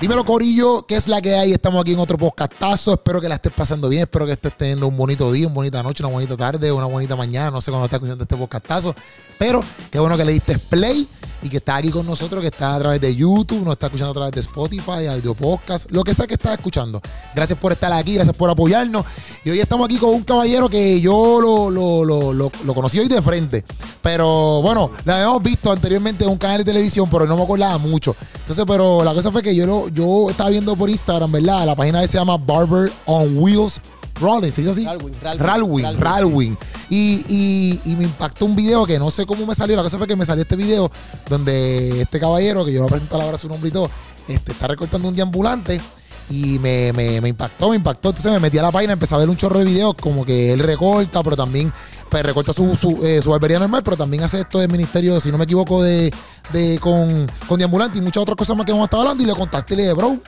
Dímelo, Corillo, ¿qué es la que hay? Estamos aquí en otro podcastazo. Espero que la estés pasando bien. Espero que estés teniendo un bonito día, una bonita noche, una bonita tarde, una bonita mañana. No sé cuándo estás escuchando este podcastazo. Pero qué bueno que le diste play y que estás aquí con nosotros, que estás a través de YouTube, nos está escuchando a través de Spotify, audio podcast, lo que sea que estás escuchando. Gracias por estar aquí, gracias por apoyarnos. Y hoy estamos aquí con un caballero que yo lo, lo, lo, lo, lo conocí hoy de frente. Pero bueno, la habíamos visto anteriormente en un canal de televisión, pero no me acordaba mucho. Entonces, pero la cosa fue que yo, lo, yo estaba viendo por Instagram, ¿verdad? La página se llama Barber on Wheels. Rollins, ¿se dice así? Ralwin, Ralwin, Ralwin. Y, y, y me impactó un video que no sé cómo me salió. La cosa fue que me salió este video donde este caballero, que yo voy a presentar ahora su nombre y todo, este, está recortando un deambulante y me, me, impactó, me impactó. Entonces me metí a la página, empecé a ver un chorro de videos como que él recorta, pero también pues, recorta su, su, eh, su barbería normal, pero también hace esto del ministerio, si no me equivoco, de, de con, con deambulante y muchas otras cosas más que hemos estado hablando. Y le contacté y le dije, bro,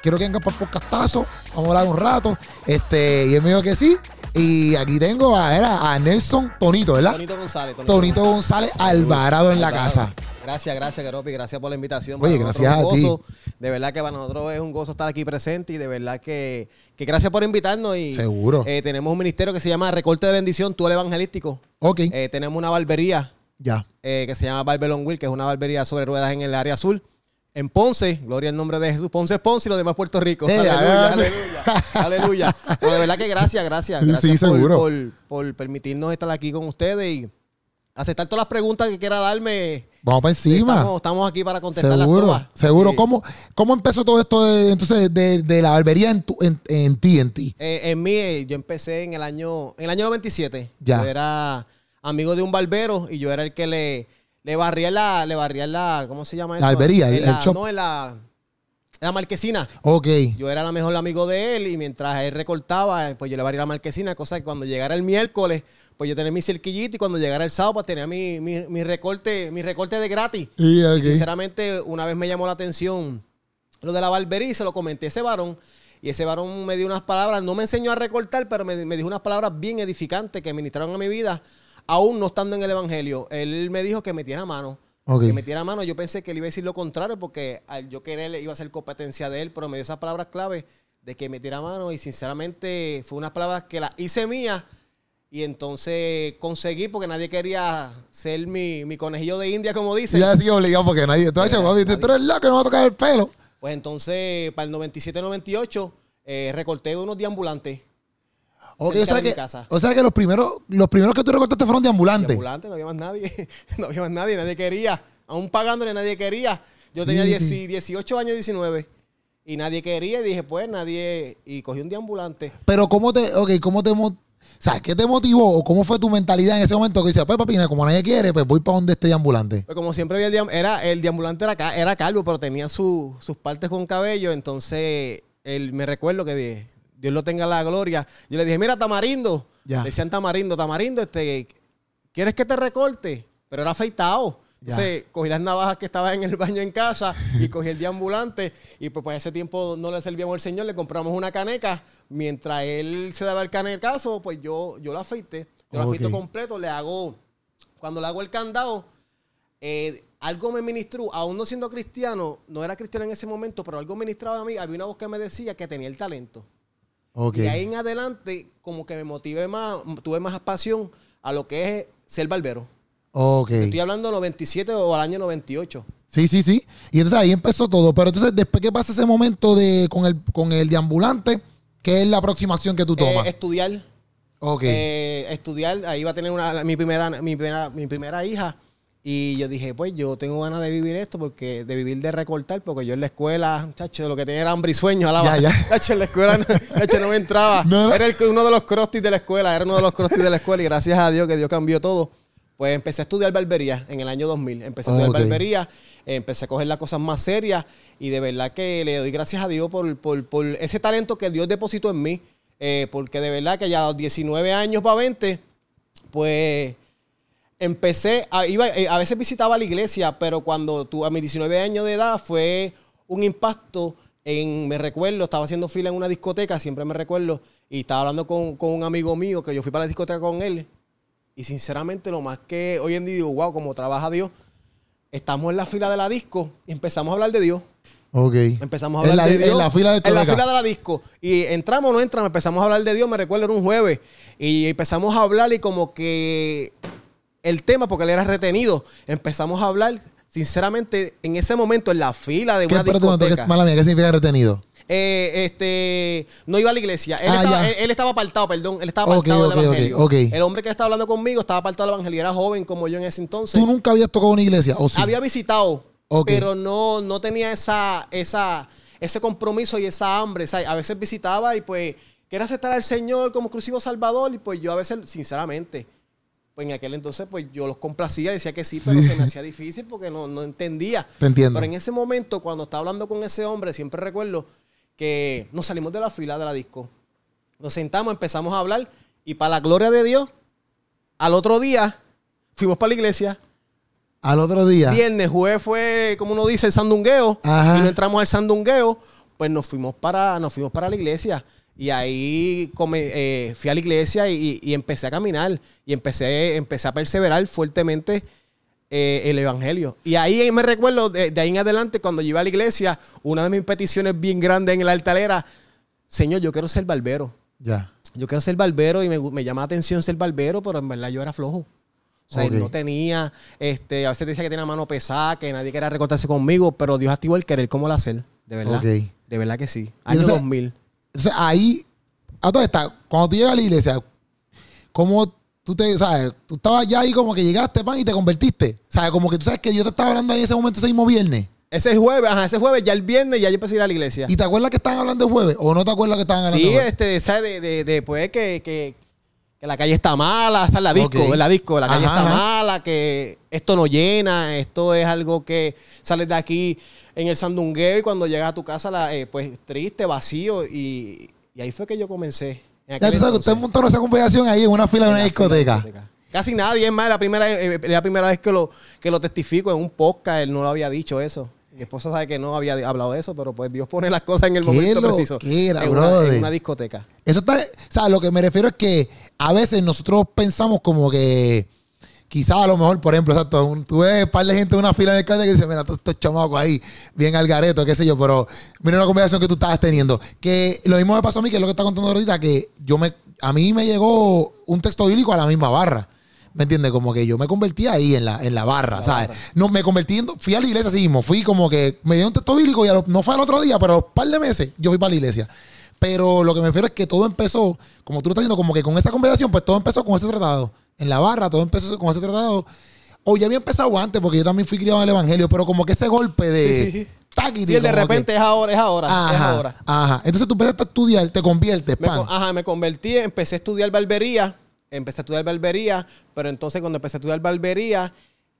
quiero que venga para el podcastazo, vamos a hablar un rato. Este, y él me dijo que sí. Y aquí tengo a, era a Nelson Tonito, ¿verdad? Tonito González. Tonito González Alvarado en la casa. Gracias, gracias, Garopi. Gracias por la invitación. Oye, gracias a ti. De verdad que para nosotros es un gozo estar aquí presente y de verdad que, que gracias por invitarnos. Y, Seguro. eh, tenemos un ministerio que se llama Recorte de Bendición, tú el evangelístico. Ok, Eh, tenemos una barbería ya. eh, que se llama Barbelon Will, que es una barbería sobre ruedas en el área azul. En Ponce, gloria al nombre de Jesús. Ponce es Ponce y lo demás Puerto Rico. Eh, aleluya, ah, aleluya, aleluya. Pero de verdad que gracias, gracias. Gracias sí, por, seguro. por, por permitirnos estar aquí con ustedes y aceptar todas las preguntas que quiera darme. Vamos para encima. Estamos, estamos aquí para contestarlas Seguro, todas. seguro. ¿Cómo, ¿Cómo empezó todo esto de, entonces de, de la barbería en, tu, en, en ti, en ti? Eh, en mí, eh, yo empecé en el año, en el año 97. Ya. Yo era amigo de un barbero y yo era el que le, le barría la, le barría la, ¿cómo se llama eso? La barbería, el- En la- el shop. No, en la, en la marquesina. Ok. Yo era la mejor amigo de él y mientras él recortaba, pues yo le barría la marquesina, cosa que cuando llegara el miércoles, pues yo tenía mi cerquillito y cuando llegara el sábado, pues tenía mi, mi, mi recorte, mi recorte de gratis. Y, ok. Y sinceramente, una vez me llamó la atención lo de la barbería y se lo comenté a ese varón. Y ese varón me dio unas palabras, no me enseñó a recortar, pero me, me dijo unas palabras bien edificantes que ministraron a mi vida, aún no estando en el Evangelio. Él me dijo que metiera mano. Ok. Que metiera mano. Yo pensé que él iba a decir lo contrario, porque al yo querer iba a ser competencia de él, pero me dio esas palabras clave de que metiera mano. Y sinceramente, fue unas palabras que las hice mías. Y entonces conseguí, porque nadie quería ser mi, mi conejillo de India, como dicen. Ya así obligado porque nadie. Entonces, Nadie. papi, tú eres loco, no va a tocar el pelo. Pues entonces, para el 97-98, eh, recorté unos deambulantes. O sea, que, casa. o sea que los primeros, los primeros que tú recortaste fueron de ambulante. No había más nadie. no había más nadie, nadie quería. Aún pagándole, nadie quería. Yo tenía Sí, 10 sí. 18 años, 19. Y nadie quería. Y dije, pues nadie. Y cogí un deambulante. Pero cómo te, ok, cómo te, ¿sabes qué te motivó o cómo fue tu mentalidad en ese momento que dices, pues papi, como nadie quiere, pues voy para donde este ambulante? Pues como siempre había el, deam- era, el deambulante era, era calvo, pero tenía su- sus partes con cabello. Entonces, él, me recuerdo que dije, Dios lo tenga la gloria. Yo le dije, mira, Tamarindo. Ya. Le decían Tamarindo, Tamarindo, este, ¿quieres que te recorte? Pero era afeitado. Ya. Entonces, cogí las navajas que estaban en el baño en casa y cogí el deambulante. Y pues, pues ese tiempo no le servíamos al señor, le compramos una caneca. Mientras él se daba el canecazo, pues yo, yo lo afeité. Yo lo Ok. afeito completo, le hago, cuando le hago el candado, eh, algo me ministró, aún no siendo cristiano, no era cristiano en ese momento, pero algo ministraba a mí, había una voz que me decía que tenía el talento. Ok. Y ahí en adelante, como que me motivé más, tuve más pasión a lo que es ser barbero. Ok. Estoy hablando 97 o al año 98. Sí, sí, sí. Y entonces ahí empezó todo. Pero entonces, después que pasa ese momento de con el, con el deambulante, ¿qué es la aproximación que tú tomas? Eh, estudiar, ok. eh, estudiar, ahí iba a tener una, mi, primera, mi, primera, mi primera hija. Y yo dije, pues yo tengo ganas de vivir esto, porque de vivir de recortar, porque yo en la escuela, chacho, lo que tenía era hambre y sueño, alaba. Ya, ya. Chacho, en la escuela no, chacho, no me entraba. No. Era el- uno de los crostis de la escuela, era uno de los crostis de la escuela, y gracias a Dios que Dios cambió todo. Pues empecé a estudiar barbería en el año 2000. Empecé a estudiar barbería, empecé a coger las cosas más serias y de verdad que le doy gracias a Dios por, por- por ese talento que Dios depositó en mí. eh, porque de verdad que ya a los 19 años para 20, pues empecé, a, iba, eh, a veces visitaba la iglesia, pero cuando tu, a mis 19 años de edad fue un impacto en, me recuerdo, estaba haciendo fila en una discoteca, siempre me recuerdo, y estaba hablando con, con un amigo mío que yo fui para la discoteca con él. Y sinceramente, lo más que hoy en día digo, wow, como trabaja Dios, estamos en la fila de la disco y empezamos a hablar de Dios. Ok. Empezamos a En hablar la- de Dios. en la fila de En la fila de la disco. Y entramos o no entramos, empezamos a hablar de Dios. Me recuerdo, era un jueves. Y empezamos a hablar y como que el tema, porque él era retenido, empezamos a hablar, sinceramente, en ese momento, en la fila de ¿Qué, una discoteca. ¿qué- mala mía, ¿qué significa retenido? Eh, este, no iba a la iglesia. Él, Ah, estaba, él- él estaba apartado, perdón. Él estaba apartado del evangelio. El hombre que estaba hablando conmigo estaba apartado del evangelio. Era joven como yo en ese entonces. ¿Tú nunca habías tocado una iglesia? ¿O sí? Había visitado, pero no, no tenía esa, esa, ese compromiso y esa hambre. ¿sabes? A veces visitaba y pues quería aceptar al Señor como exclusivo Salvador y pues yo a veces, sinceramente, pues en aquel entonces pues yo los complacía, decía que sí, pero Sí. se me hacía difícil porque no, no entendía. Te entiendo. Pero en ese momento, cuando estaba hablando con ese hombre, siempre recuerdo que nos salimos de la fila de la disco. Nos sentamos, empezamos a hablar y para la gloria de Dios, al otro día fuimos para la iglesia. Al otro día. Viernes, jueves fue, como uno dice, el sandungueo. Ajá. Y no entramos al sandungueo, pues nos fuimos para, nos fuimos para la iglesia. Y ahí come- eh, fui a la iglesia y, y empecé a caminar. Y empecé, empecé a perseverar fuertemente eh, el evangelio. Y ahí me recuerdo, de, de ahí en adelante, cuando yo iba a la iglesia, una de mis peticiones bien grandes en el altar era, Señor, yo quiero ser barbero. Ya. Yo quiero ser barbero y me, me llama la atención ser barbero, pero en verdad yo era flojo. O sea, Ok. no tenía, este, a veces decía que tenía mano pesada, que nadie quería recortarse conmigo, pero Dios activó el querer cómo lo hacer, de verdad. De verdad que sí. Año entonces- 2000. Entonces ahí, a todo está, cuando tú llegas a la iglesia, ¿cómo tú te, sabes, tú estabas ya ahí como que llegaste, pan, y te convertiste? ¿Sabes? Como que tú sabes que yo te estaba hablando ahí en ese momento, ese mismo viernes. Ese jueves, ajá, ese jueves, ya el viernes, ya yo empecé a ir a la iglesia. ¿Y te acuerdas que estaban hablando el jueves? ¿O no te acuerdas que estaban hablando Sí, el jueves? este, ¿sabes? De, de, de, pues, que, que, que la calle está mala, está en la disco, en la disco, la calle Ajá, está ajá. mala, que esto no llena, esto es algo que sales de aquí en el sandungueo y cuando llegas a tu casa, la, eh, pues triste, vacío, y, y ahí fue que yo comencé. En Ya tú sabes que usted montó esa conversación ahí en una fila de una discoteca. discoteca. Casi nadie, es más, la primera, eh, es la primera vez que lo, que lo testifico en un podcast, él no lo había dicho eso. Mi esposa sabe que no había hablado de eso, pero pues Dios pone las cosas en el momento preciso. loquera, en, una, en una discoteca. Eso está, o sea, lo que me refiero es que a veces nosotros pensamos como que quizás a lo mejor, por ejemplo, exacto, un- tú ves un par de gente en una fila en el cartel que dice, mira, todos estos chamacos ahí, bien al gareto, qué sé yo, pero mira una conversación que tú estabas teniendo. Que lo mismo me pasó a mí, que es lo que está contando ahorita, que yo me, a mí me llegó un texto bíblico a la misma barra. ¿Me entiendes? Como que yo me convertí ahí en la, en la barra, La ¿sabes? barra. No, me convertí en, fui a la iglesia así mismo, fui como que me dio un texto bíblico y lo- no fue al otro día, pero a un par de meses yo fui para la iglesia. Pero lo que me refiero es que todo empezó, como tú lo estás diciendo, como que con esa conversación, pues todo empezó con ese tratado. En la barra, todo empezó con ese tratado. O ya había empezado antes, porque yo también fui criado en el evangelio, pero como que ese golpe de. Sí, Sí, de que- repente es ahora, es ahora, es Ajá, ahora. ajá. Entonces tú empezaste a estudiar, te conviertes, Me, pan. ajá, me convertí, empecé a estudiar barbería, empecé a estudiar barbería, pero entonces cuando empecé a estudiar barbería,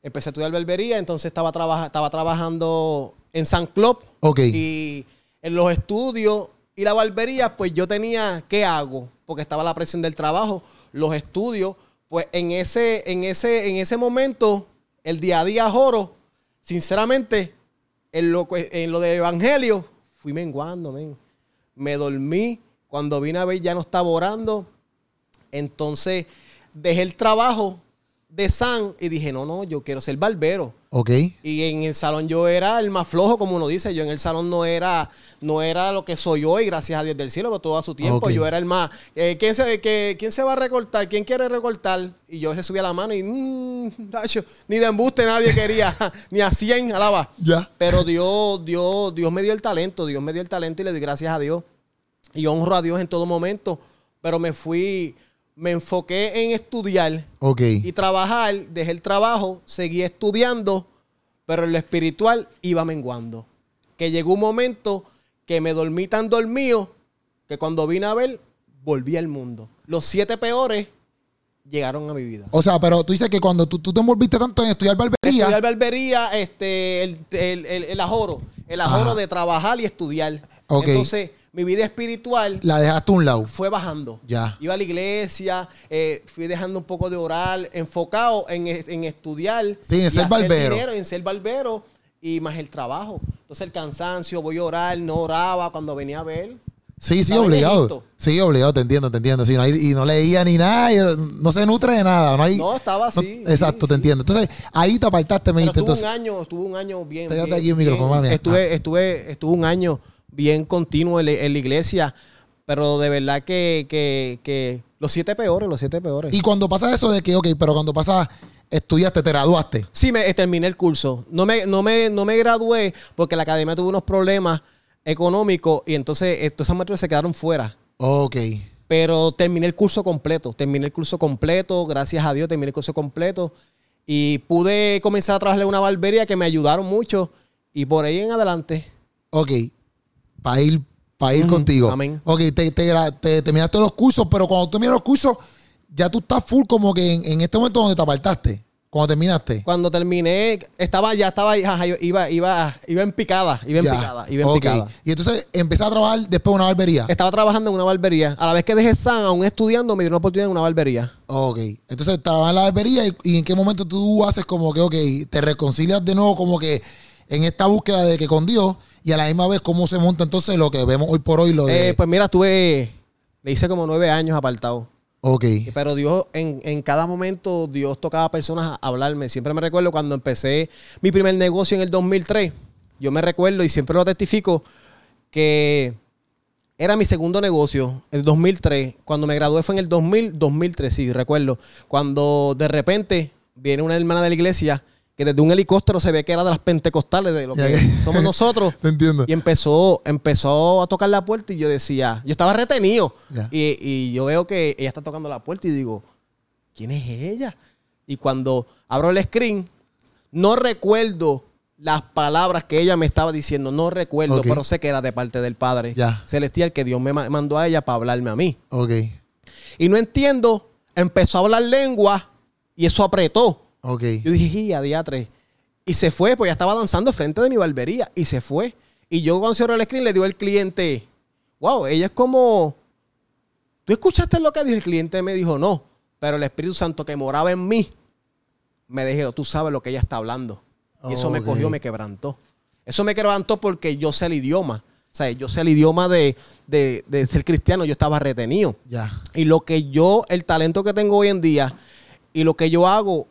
empecé a estudiar barbería, entonces estaba, trabaja- estaba trabajando en San Club Ok. y en los estudios y la barbería, pues yo tenía, ¿qué hago? Porque estaba la presión del trabajo, los estudios, pues en ese, en ese, en ese momento, el día a día joro, sinceramente, en lo, en lo del evangelio, fui menguando, men. Me dormí. Cuando vine a ver ya no estaba orando. Entonces dejé el trabajo de San y dije, no, no, yo quiero ser barbero. Ok. Y en el salón yo era el más flojo, como uno dice. Yo en el salón no era, no era lo que soy hoy, gracias a Dios del cielo, pero todo a su tiempo. Yo era el más. eh, ¿quién, se, que, ¿Quién se va a recortar? ¿Quién quiere recortar? Y yo se subía la mano y. mm, tacho, ni de embuste nadie quería, ni a 100, alaba. Ya. Pero Dios, Dios, Dios me dio el talento, Dios me dio el talento y le di gracias a Dios. Y honro a Dios en todo momento. Pero me fui, me enfoqué en estudiar Ok. y trabajar, dejé el trabajo, seguí estudiando, pero en lo espiritual iba menguando. Que llegó un momento que me dormí tan dormido que cuando vine a ver, volví al mundo. Los siete peores llegaron a mi vida. O sea, pero tú dices que cuando tú, tú te envolviste tanto en estudiar barbería. Estudiar barbería, este, el, el, el- el ajoro. El ajoro Ajá. de trabajar y estudiar. Ok. Entonces, mi vida espiritual La dejaste a un lado. fue bajando. Ya. Iba a la iglesia, eh, fui dejando un poco de orar, enfocado en, en estudiar. Sí, en y ser hacer barbero. dinero, en ser barbero y más el trabajo. Entonces el cansancio, voy a orar, no oraba cuando venía a ver. Sí, sí, obligado. Sí, obligado, te entiendo, te entiendo. Sí, no y no leía ni nada, no se nutre de nada. No hay, No, estaba no- así. exacto, sí, te sí. entiendo. Entonces, ahí te apartaste, me dijiste. estuve Entonces, un año, estuve un año bien. Pégate bien- aquí el micrófono, bien- mami. Ah. Estuve, estuve, estuve un año bien continuo en, la- en la iglesia, pero de verdad que, que, que los siete peores, los siete peores. y cuando pasa eso de que, ok, pero cuando pasa, estudiaste, te graduaste. Sí, me, eh, terminé el curso. No me, no, me, no me gradué porque la academia tuvo unos problemas económicos y entonces eh, todas esas materias se quedaron fuera. Ok. Pero terminé el curso completo. Terminé el curso completo. Gracias a Dios terminé el curso completo. Y pude comenzar a trabajar en una barbería que me ayudaron mucho. Y por ahí en adelante. Ok. Para ir, para ir contigo. amén. Ok, te, te, te terminaste los cursos, pero cuando tú terminas los cursos, ya tú estás full como que en, en este momento donde te apartaste. Cuando terminaste. Cuando terminé, estaba, ya estaba, ajá, iba, iba, iba en picada. Iba en Ya. picada. Iba en Ok. picada. Y entonces empecé a trabajar después en una barbería. Estaba trabajando en una barbería. A la vez que dejé San, aún estudiando, me dieron una oportunidad en una barbería. Ok. Entonces trabajas en la barbería y, y en qué momento tú haces como que, ok, te reconcilias de nuevo como que en esta búsqueda de que con Dios y a la misma vez cómo se monta entonces lo que vemos hoy por hoy, lo de... Eh, pues mira, estuve, le hice como nueve años apartado. Ok. Pero Dios, en, en cada momento, Dios tocaba a personas a hablarme. Siempre me recuerdo cuando empecé mi primer negocio en el 2003. Yo me recuerdo y siempre lo testifico que era mi segundo negocio, el 2003. Cuando me gradué fue en el 2000, 2003, sí, recuerdo. Cuando de repente viene una hermana de la iglesia que desde un helicóptero se ve que era de las pentecostales, de lo que somos nosotros. Te entiendo. Y empezó, empezó a tocar la puerta y yo decía, yo estaba retenido. Y, y yo veo que ella está tocando la puerta y digo, ¿quién es ella? Y cuando abro el screen, no recuerdo las palabras que ella me estaba diciendo, no recuerdo, pero sé que era de parte del Padre Ya. Celestial que Dios me ma- mandó a ella para hablarme a mí. Ok. Y no entiendo, empezó a hablar lengua y eso apretó. Ok. Yo dije, "Ya, diatre. Y se fue, pues ya estaba danzando frente de mi barbería. Y se fue. Y yo cuando cerró el screen le digo al cliente, wow, ella es como... ¿Tú escuchaste lo que dijo? El cliente me dijo, no. Pero el Espíritu Santo que moraba en mí, me dijo, tú sabes lo que ella está hablando. Y eso me cogió, me quebrantó. Eso me quebrantó porque yo sé el idioma. O sea, yo sé el idioma de, de- de ser cristiano. Yo estaba retenido. Y lo que yo, el talento que tengo hoy en día y lo que yo hago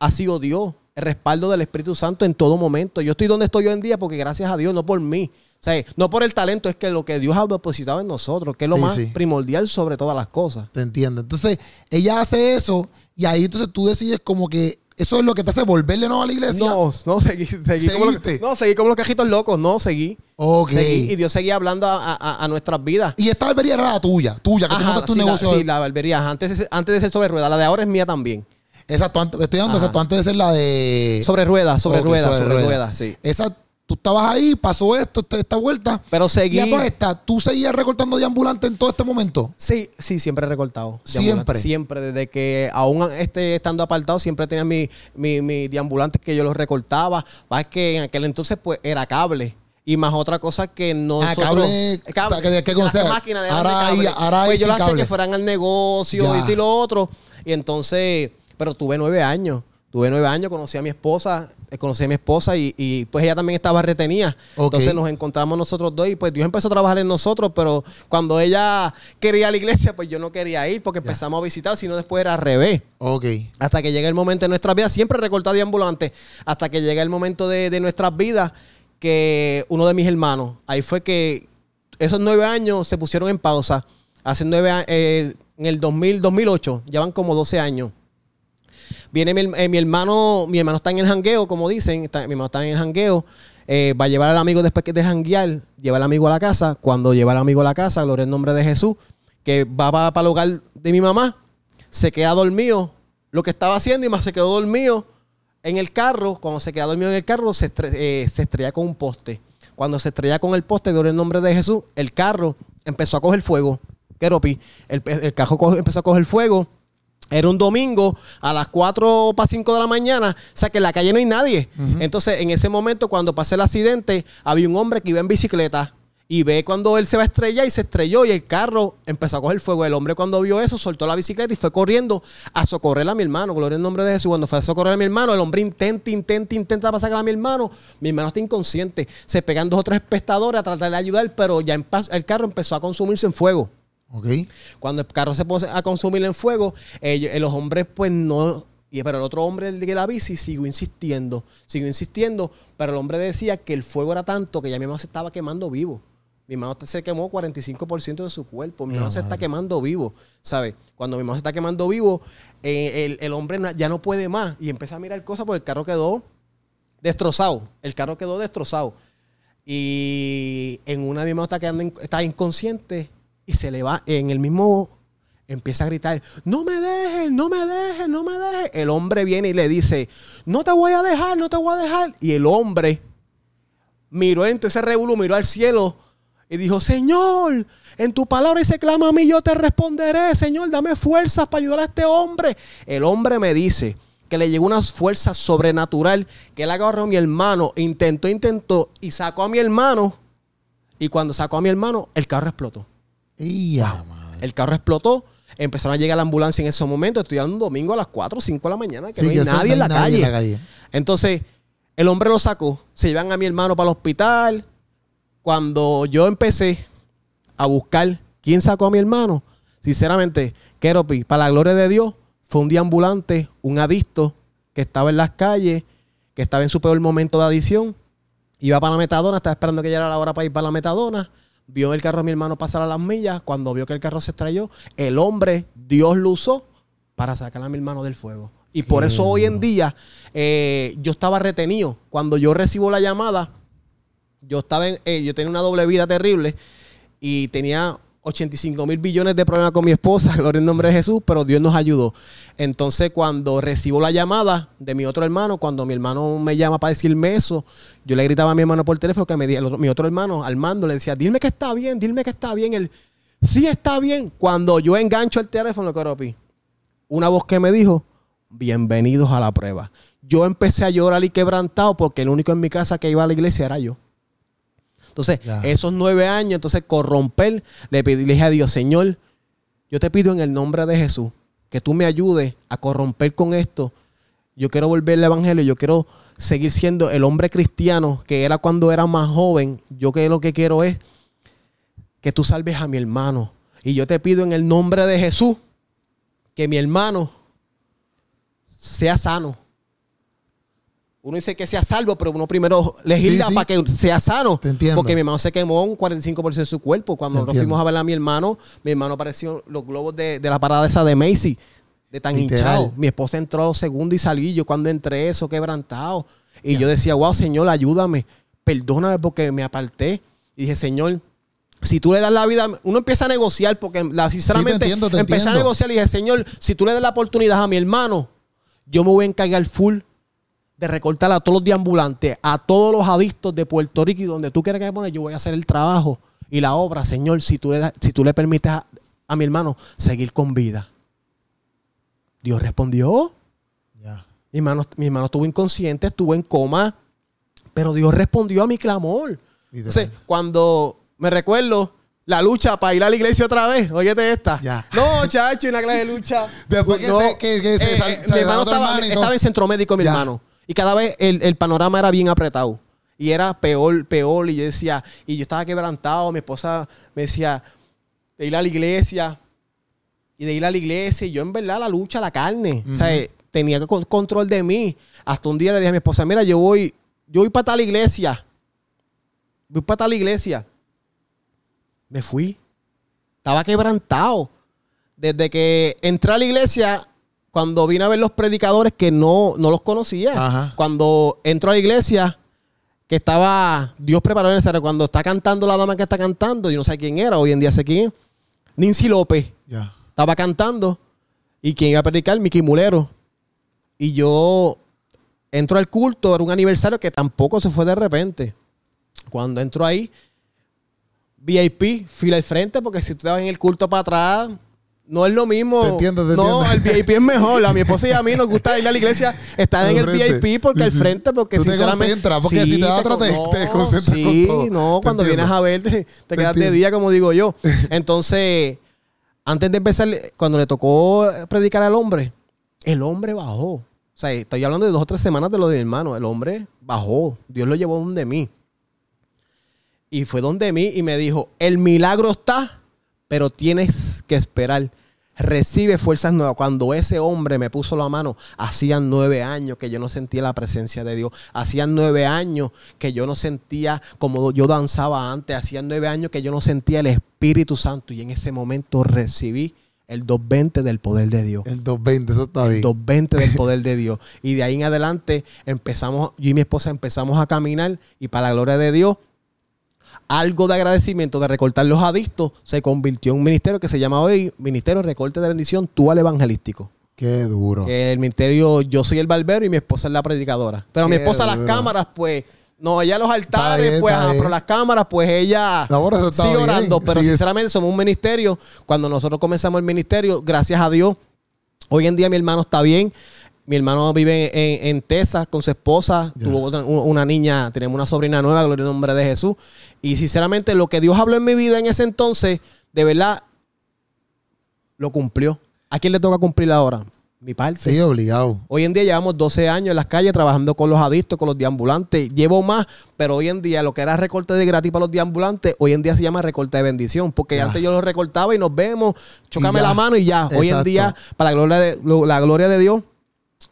ha sido Dios, el respaldo del Espíritu Santo en todo momento. Yo estoy donde estoy hoy en día porque gracias a Dios, no por mí. O sea, no por el talento, es que lo que Dios ha depositado en nosotros, que es lo Sí, más sí. primordial sobre todas las cosas. Te entiendo. Entonces, ella hace eso y ahí entonces tú decides como que eso es lo que te hace volverle no a la iglesia. No, no, seguí, seguí como los, no, seguí como los cajitos locos, no, seguí. Ok. Seguí, y Dios seguía hablando a, a- a nuestras vidas. Y esta barbería era la tuya, tuya, que tú Ajá, montaste un sí, la, negocio. sí, la barbería. ajá. Antes, antes de ser sobre ruedas, la de ahora es mía también. Exacto, estoy hablando Ajá. exacto, antes de ser la de. Sobre ruedas, sobre ruedas, sobre ruedas. ruedas, sí. Esa, tú estabas ahí, pasó esto, esta, esta vuelta. Pero seguí. Y a todas estas, ¿tú seguías recortando de ambulante en todo este momento? Sí, sí, siempre he recortado. Siempre. Deambulante, Siempre, desde que aún este, estando apartado, siempre tenía mi, mi, mi deambulantes que yo los recortaba. Más que en aquel entonces, pues, era cable. Y más otra cosa que no Ah, cable, ¿qué- qué las concepto? máquinas de Ahora cable. Pues yo lo hacía cable. que fueran al negocio Ya. esto y lo otro. Y entonces, pero tuve nueve años. Tuve nueve años, conocí a mi esposa, eh, conocí a mi esposa y, y, pues ella también estaba retenida. Entonces nos encontramos nosotros dos y pues Dios empezó a trabajar en nosotros, pero cuando ella quería ir a la iglesia, pues yo no quería ir porque empezamos a visitar, sino después era al revés. Ok. Hasta que llega el momento de nuestras vidas, siempre recortado de ambulante, hasta que llega el momento de, de nuestras vidas que uno de mis hermanos, ahí fue que esos nueve años se pusieron en pausa. Hace nueve años, en el 2000, 2008, llevan como 12 años. Viene mi, eh, mi hermano, mi hermano está en el jangueo, como dicen, está- mi hermano está en el jangueo, eh, va a llevar al amigo después de janguear, lleva al amigo a la casa, cuando lleva al amigo a la casa, gloria al nombre de Jesús, que va para, el hogar de mi mamá, se queda dormido, lo que estaba haciendo y más se quedó dormido en el carro, cuando se queda dormido en el carro, se, eh, estrella con un poste. Cuando se estrella con el poste, gloria al nombre de Jesús, el carro empezó a coger fuego. Keropi, el, el carro empezó a coger fuego. Era un domingo a las 4 para 5 de la mañana. O sea que en la calle no hay nadie. Entonces, en ese momento, cuando pasé el accidente, había un hombre que iba en bicicleta y ve cuando él se va a estrellar y se estrelló y el carro empezó a coger fuego. El hombre cuando vio eso soltó la bicicleta y fue corriendo a socorrer a mi hermano. Gloria al nombre de Jesús. Cuando fue a socorrer a mi hermano, el hombre intenta, intenta, intenta pasar a mi hermano. Mi hermano está inconsciente. Se pegan dos o tres espectadores a tratar de ayudar, pero ya el carro empezó a consumirse en fuego. Okay. Cuando el carro se pone a consumir en fuego, los hombres pues no pero el otro hombre de la bici siguió insistiendo, siguió insistiendo, pero el hombre decía que el fuego era tanto que ya mi hermano se estaba quemando vivo. Mi hermano se quemó 45% de su cuerpo. Mi hermano se está quemando vivo, ¿sabes? Cuando mi hermano se está quemando vivo, eh, el, hombre ya no puede más. Y empieza a mirar cosas porque el carro quedó destrozado. El carro quedó destrozado. Y en una de mi hermano está, quedando, está inconsciente y se le va en el mismo empieza a gritar, no me dejes, no me dejes, no me dejes. El hombre viene y le dice, no te voy a dejar, no te voy a dejar. Y el hombre miró entonces revolú, miró al cielo y dijo, Señor, en tu palabra y se clama a mí, yo te responderé. Señor, dame fuerzas para ayudar a este hombre. El hombre me dice que le llegó una fuerza sobrenatural, que él agarró a mi hermano, intentó, intentó y sacó a mi hermano. Y cuando sacó a mi hermano, el carro explotó. El carro explotó. Empezaron a llegar la ambulancia en ese momento. Estoy un domingo a las 4 o 5 de la mañana, que no hay nadie, en, la calle. en la calle. Entonces, el hombre lo sacó. Se llevan a mi hermano para el hospital cuando yo empecé a buscar quién sacó a mi hermano, sinceramente, Keropi, para la gloria de Dios, fue un deambulante, un adicto que estaba en las calles, que estaba en su peor momento de adicción, iba para la metadona, estaba esperando que llegara la hora para ir para la metadona, vio el carro de mi hermano pasar a las millas, cuando vio que el carro se estrelló, el hombre, Dios lo usó para sacar a mi hermano del fuego. Y por eso hoy en día eh, yo estaba retenido. Cuando yo recibo la llamada, yo estaba en, eh, yo tenía una doble vida terrible y tenía 85 mil billones de problemas con mi esposa, gloria en nombre de Jesús, pero Dios nos ayudó. Entonces, cuando recibo la llamada de mi otro hermano, cuando mi hermano me llama para decirme eso, yo le gritaba a mi hermano por teléfono que me mi otro hermano, Armando, le decía, dime que está bien, dime que está bien. Él, sí está bien. Cuando yo engancho el teléfono, Coropi, una voz que me dijo, bienvenidos a la prueba. Yo empecé a llorar y quebrantado porque el único en mi casa que iba a la iglesia era yo. Entonces, esos nueve años, entonces corromper, le pedí a Dios, Señor, yo te pido en el nombre de Jesús que tú me ayudes a corromper con esto. Yo quiero volver al Evangelio, yo quiero seguir siendo el hombre cristiano que era cuando era más joven. Yo que lo que quiero es que tú salves a mi hermano. Y yo te pido en el nombre de Jesús que mi hermano sea sano uno dice que sea salvo, pero uno primero legisla para que sea sano. Porque mi hermano se quemó un 45% de su cuerpo. Cuando nos fuimos a ver a mi hermano, mi hermano apareció los globos de, la parada esa de Macy, de tan hinchado. Mi esposa entró segundo y salí. Yo cuando entré, eso quebrantado. Y yo decía, wow, Señor, ayúdame. Perdóname porque me aparté. Y dije, Señor, si tú le das la vida, uno empieza a negociar, porque la, sinceramente empecé a negociar y dije, Señor, si tú le das la oportunidad a mi hermano, yo me voy a encargar full de recortar a todos los deambulantes, a todos los adictos de Puerto Rico y donde tú quieras que me ponga, yo voy a hacer el trabajo y la obra, Señor, si tú le, si tú le permites a, mi hermano seguir con vida. Dios respondió. Mi, hermano, mi hermano estuvo inconsciente, estuvo en coma, pero Dios respondió a mi clamor. Entonces, cuando me recuerdo la lucha para ir a la iglesia otra vez. Óyete esta. No, chacho, una clase de lucha. Después que, se, que, que se, eh, mi hermano estaba, estaba, en centro médico, mi hermano. Y cada vez el, panorama era bien apretado. Y era peor, peor. Y yo decía, y yo estaba quebrantado. Mi esposa me decía, de ir a la iglesia. Y de ir a la iglesia. Y yo, en verdad, la lucha, la carne. O sea, tenía control de mí. Hasta un día le dije a mi esposa, mira, yo voy, yo voy para tal iglesia. Voy para tal iglesia. Me fui. Estaba quebrantado. Desde que entré a la iglesia, cuando vine a ver los predicadores que no, no los conocía. Cuando entro a la iglesia, que estaba, Dios preparó en el cuando está cantando la dama que está cantando, yo no sé quién era, hoy en día sé quién es, Nancy López. Estaba cantando y quien iba a predicar, Miki Mulero. Y yo entro al culto, era un aniversario que tampoco se fue de repente. Cuando entro ahí, VIP, fila al frente, porque si tú estabas en el culto para atrás, No es lo mismo. Te entiendo, te no, entiendo. el VIP es mejor. A mi esposa y a mí nos gusta ir a la iglesia, estar en el. VIP porque al frente, porque Tú te sinceramente. porque si te da otra, te- te concentras Sí, con todo. no, cuando entiendo. vienes a ver, te, quedas de día, como digo yo. Entonces, antes de empezar, cuando le tocó predicar al hombre, el hombre bajó. O sea, estoy hablando de dos o tres semanas de lo de mi hermano. El hombre bajó. Dios lo llevó donde mí. Y fue donde mí y me dijo, el milagro está, pero tienes que esperar. Recibe fuerzas nuevas. Cuando ese hombre me puso la mano, hacían nueve años que yo no sentía la presencia de Dios. Hacían nueve años que yo no sentía como yo danzaba antes. Hacían nueve años que yo no sentía el Espíritu Santo. Y en ese momento recibí el 220 del poder de Dios. El 220, eso está bien. 220 del poder de Dios. Y de ahí en adelante empezamos, yo y mi esposa empezamos a caminar y para la gloria de Dios, algo de agradecimiento de recortar los adictos se convirtió en un ministerio que se llama hoy Ministerio Recorte de Bendición Tú al Evangelístico. Qué duro. Que el ministerio, yo soy el barbero y mi esposa es la predicadora. Pero mi esposa las cámaras, pues, no, ella los altares, bien, pues, ajá, pero las cámaras, pues ella está sigue bien. orando. Pero Sí, sinceramente somos un ministerio. Cuando nosotros comenzamos el ministerio, gracias a Dios, hoy en día mi hermano está bien. Mi hermano vive en, en Texas con su esposa. Tuvo otra- un- una niña, tenemos una sobrina nueva, gloria al nombre de Jesús. Y sinceramente, lo que Dios habló en mi vida en ese entonces, de verdad, lo cumplió. ¿A quién le toca cumplir ahora? Mi parte. Sí, obligado. Hoy en día llevamos 12 años en las calles trabajando con los adictos, con los deambulantes. Llevo más, pero hoy en día lo que era recorte de gratis para los deambulantes, hoy en día se llama recorte de bendición. Porque Ya. antes yo los recortaba y nos vemos, chocame la mano y ya. Hoy en día, para la gloria de, lo- la gloria de Dios,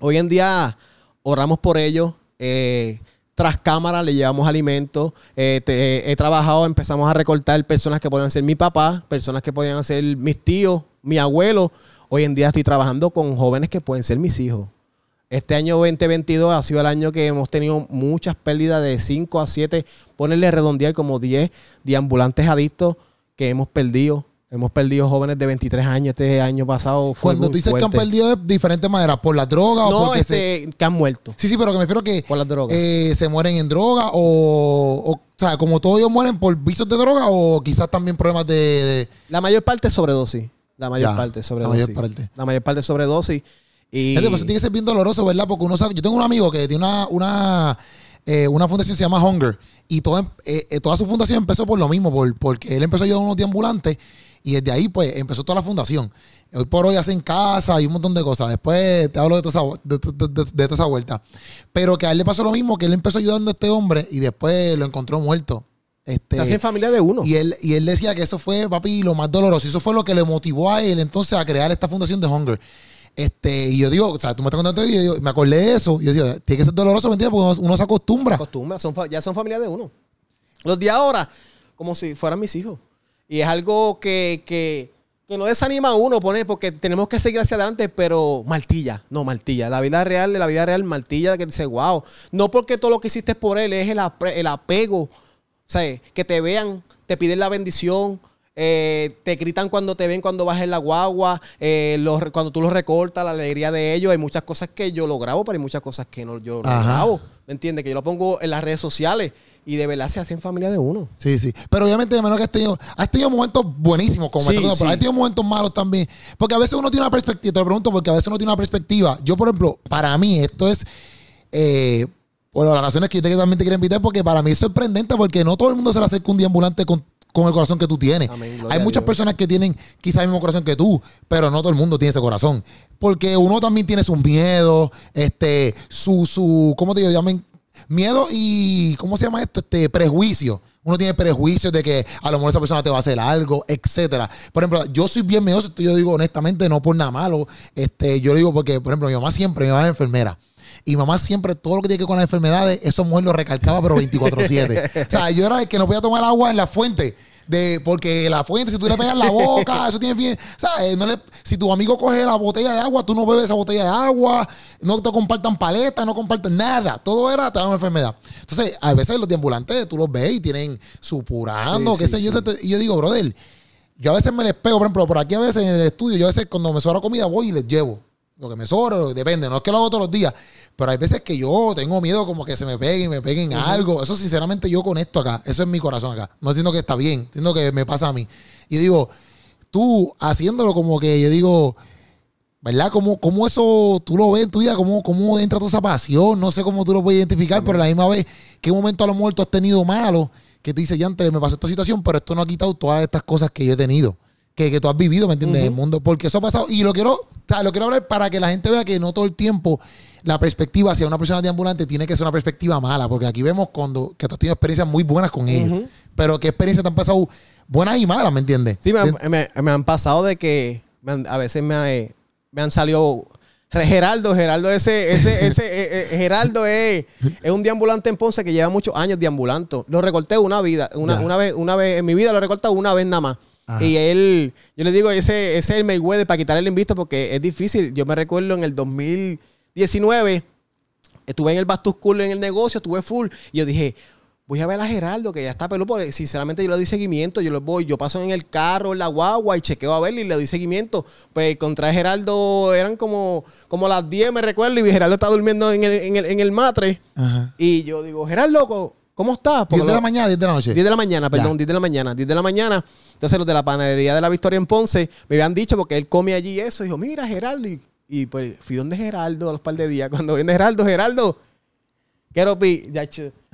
hoy en día oramos por ellos. eh, tras cámara le llevamos alimentos. eh, he trabajado, empezamos a recortar personas que podían ser mi papá, personas que podían ser mis tíos, mi abuelo. Hoy en día estoy trabajando con jóvenes que pueden ser mis hijos. Este año 2022 ha sido el año que hemos tenido muchas pérdidas de 5 a 7, ponerle redondear como 10 deambulantes adictos que hemos perdido. Hemos perdido jóvenes de 23 años este año pasado. Fue Cuando tú dices que han perdido de diferentes maneras, por la droga o porque se... este, que han muerto Sí, sí, pero que me refiero que por las drogas. eh, se mueren en droga o, o, o sea, como todos ellos mueren por vicios de droga o quizás también problemas de... de- La mayor parte es sobredosis. La mayor Ya, parte es la sobredosis. mayor parte. La mayor parte es sobredosis. Y Gente, pues tiene que ser bien doloroso, ¿verdad? Porque uno sabe, yo tengo un amigo que tiene una, una, eh, una fundación que se llama Hunger y toda, eh, eh, toda su fundación empezó por lo mismo, por, porque él empezó a ayudar a unos deambulantes y desde ahí pues empezó toda la fundación. Hoy por hoy hacen casa y un montón de cosas. Después te hablo de toda esa, de, de- de- de toda esa vuelta. Pero que a él le pasó lo mismo, que él empezó ayudando a este hombre y después lo encontró muerto. Este, se hacen familia de uno. y él, y él decía que eso fue, papi, lo más doloroso. Y eso fue lo que le motivó a él entonces a crear esta fundación de Hunger. Este, y yo digo, o sea, tú me estás contando y yo, yo me acordé de eso. Y yo decía, tiene que ser doloroso, ¿me entiendes? Porque uno, uno se acostumbra. acostumbra, son, ya son familia de uno. Los de ahora, como si fueran mis hijos. Y es algo que, que, que no desanima a uno, poner, porque tenemos que seguir hacia adelante, pero martilla, no martilla. La vida real, la vida real, martilla, que dice, wow. No porque todo lo que hiciste por él es el, apre- el apego. O sea, que te vean, te piden la bendición. Eh, te gritan cuando te ven cuando vas en la guagua, eh, los- cuando tú los recortas, la alegría de ellos. Hay muchas cosas que yo lo grabo, pero hay muchas cosas que no yo no Ajá. grabo. ¿Me entiendes? Que yo lo pongo en las redes sociales y de verdad se hacen familia de uno. Sí, sí. Pero obviamente, de menos que has tenido, has tenido momentos buenísimos, como Sí, pero sí. has tenido momentos malos también. Porque a veces uno tiene una perspectiva, te lo pregunto porque a veces uno tiene una perspectiva. Yo, por ejemplo, para mí esto es, eh, bueno, las razones que yo te- también te quiero invitar, porque para mí es sorprendente, porque no todo el mundo se le acerca un deambulante con, con el corazón que tú tienes. Amén, Hay muchas personas que tienen quizás el mismo corazón que tú, pero no todo el mundo tiene ese corazón. Porque uno también tiene sus miedos, este, su, su, ¿cómo te digo? Llamen miedo y, ¿cómo se llama esto? Este, prejuicio. Uno tiene prejuicios de que a lo mejor esa persona te va a hacer algo, etcétera. Por ejemplo, yo soy bien miedoso, yo digo honestamente, no por nada malo. Este, yo lo digo porque, por ejemplo, mi mamá siempre, mi mamá es enfermera. Y mamá siempre, todo lo que tiene que ver con las enfermedades, esa mujer lo recalcaba, pero 24-7. o sea, yo era el que no podía tomar agua en la fuente. De, porque la fuente, si tú le pegas la boca, eso tiene bien. ¿sabes? No le- si tu amigo coge la botella de agua, tú no bebes esa botella de agua, no te compartan paletas, no compartan nada. Todo era, te da una enfermedad. Entonces, a veces los deambulantes, tú los ves y tienen supurando, Sí, qué sí, sé yo. sí. Y yo digo, brother, yo a veces me les pego, por ejemplo, por aquí a veces en el estudio, yo a veces cuando me sobra comida voy y les llevo. Lo que me sobra, lo- depende, no es que lo hago todos los días, pero hay veces que yo tengo miedo como que se me peguen, me peguen algo. Eso sinceramente yo con esto acá, eso es mi corazón acá. No entiendo que está bien, entiendo que me pasa a mí. Y digo, tú haciéndolo como que yo digo, ¿verdad? ¿Cómo, cómo eso tú lo ves en tu vida? ¿Cómo, ¿Cómo entra toda esa pasión? No sé cómo tú lo puedes identificar, pero a la misma vez, ¿qué momento a lo tú has tenido malo? Que tú dices, ya antes me pasó esta situación, pero esto no ha quitado todas estas cosas que yo he tenido. Que, que tú has vivido, ¿me entiendes? En el mundo. Porque eso ha pasado. Y lo quiero, o sea, lo quiero hablar para que la gente vea que no todo el tiempo la perspectiva hacia una persona de ambulante tiene que ser una perspectiva mala. Porque aquí vemos cuando que tú has tenido experiencias muy buenas con ellos. Pero qué experiencias te han pasado buenas y malas, ¿me entiendes? Sí, me han, me- me han pasado de que me han- a veces me, ha- me han salido. Geraldo, Geraldo, ese, ese, ese, eh, eh, Geraldo es, es un deambulante en Ponce que lleva muchos años deambulando. Lo recorté una vida, una, una vez, una vez en mi vida lo he recortado una vez nada más. Ajá. Y él, yo le digo, ese, ese es el Mayweather para quitarle el invisto porque es difícil. Yo me recuerdo en el 2019, estuve en el Back to School en el negocio, estuve full. Y yo dije, voy a ver a Geraldo, que ya está peludo, porque sinceramente yo le doy seguimiento. Yo lo voy, yo paso en el carro, en la guagua, y chequeo a verle y le doy seguimiento. Pues contra Geraldo eran como, como las 10, me recuerdo, y Geraldo está durmiendo en el, en el, en el matre. Ajá. Y yo digo, Geraldo, ¿cómo- ¿cómo estás? Porque 10 de la mañana, 10 de la noche. 10 de la mañana, perdón, Ya. 10 de la mañana, 10 de la mañana. Entonces los de la panadería de la Victoria en Ponce me habían dicho, porque él come allí eso, dijo, mira Geraldo, y, y, pues fui donde Geraldo a los par de días. Cuando viene Geraldo, Geraldo, quiero pi, ya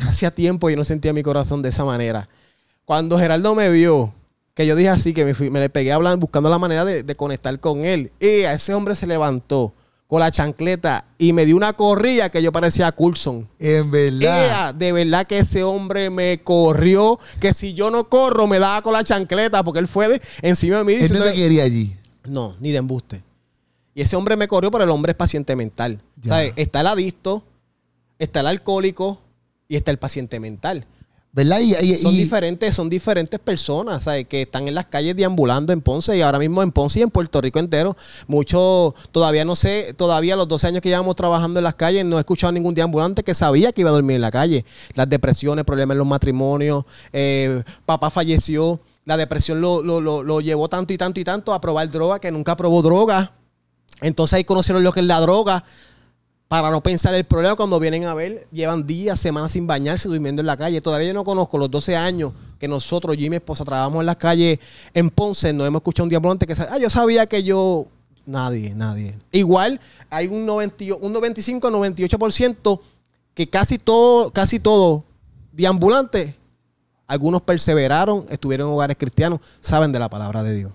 hacía tiempo yo no sentía mi corazón de esa manera. Cuando Geraldo me vio, que yo dije así, que me, fui- me le pegué hablando, buscando la manera de, de conectar con él, y a ese hombre se levantó con la chancleta y me dio una corrida que yo parecía Coulson. En verdad. De verdad que ese hombre me corrió, que si yo no corro me daba con la chancleta, porque él fue de- encima de mí Él no te quería allí. no, ni de embuste. Y ese hombre me corrió, pero el hombre es paciente mental. ¿Sabes? Está el adicto, está el alcohólico y está el paciente mental. ¿Verdad? Y, y- Son y- diferentes, son diferentes personas, ¿sabes? Que están en las calles deambulando en Ponce y ahora mismo en Ponce y en Puerto Rico entero. Muchos, todavía no sé, todavía los 12 años que llevamos trabajando en las calles, no he escuchado a ningún deambulante que sabía que iba a dormir en la calle. Las depresiones, problemas en los matrimonios, eh, papá falleció, la depresión lo, lo- lo- lo llevó tanto y tanto y tanto a probar droga que nunca probó droga. Entonces ahí conocieron lo que es la droga para no pensar el problema cuando vienen a ver, llevan días, semanas sin bañarse, durmiendo en la calle. Todavía yo no conozco los 12 años que nosotros, yo y mi esposa, trabajamos en las calles en Ponce, no hemos escuchado un diablante que sa- ah, yo sabía que yo... Nadie, nadie. Igual hay un, 90, y- un 95, 98% que casi todo, casi todo deambulante, algunos perseveraron, estuvieron en hogares cristianos, saben de la palabra de Dios.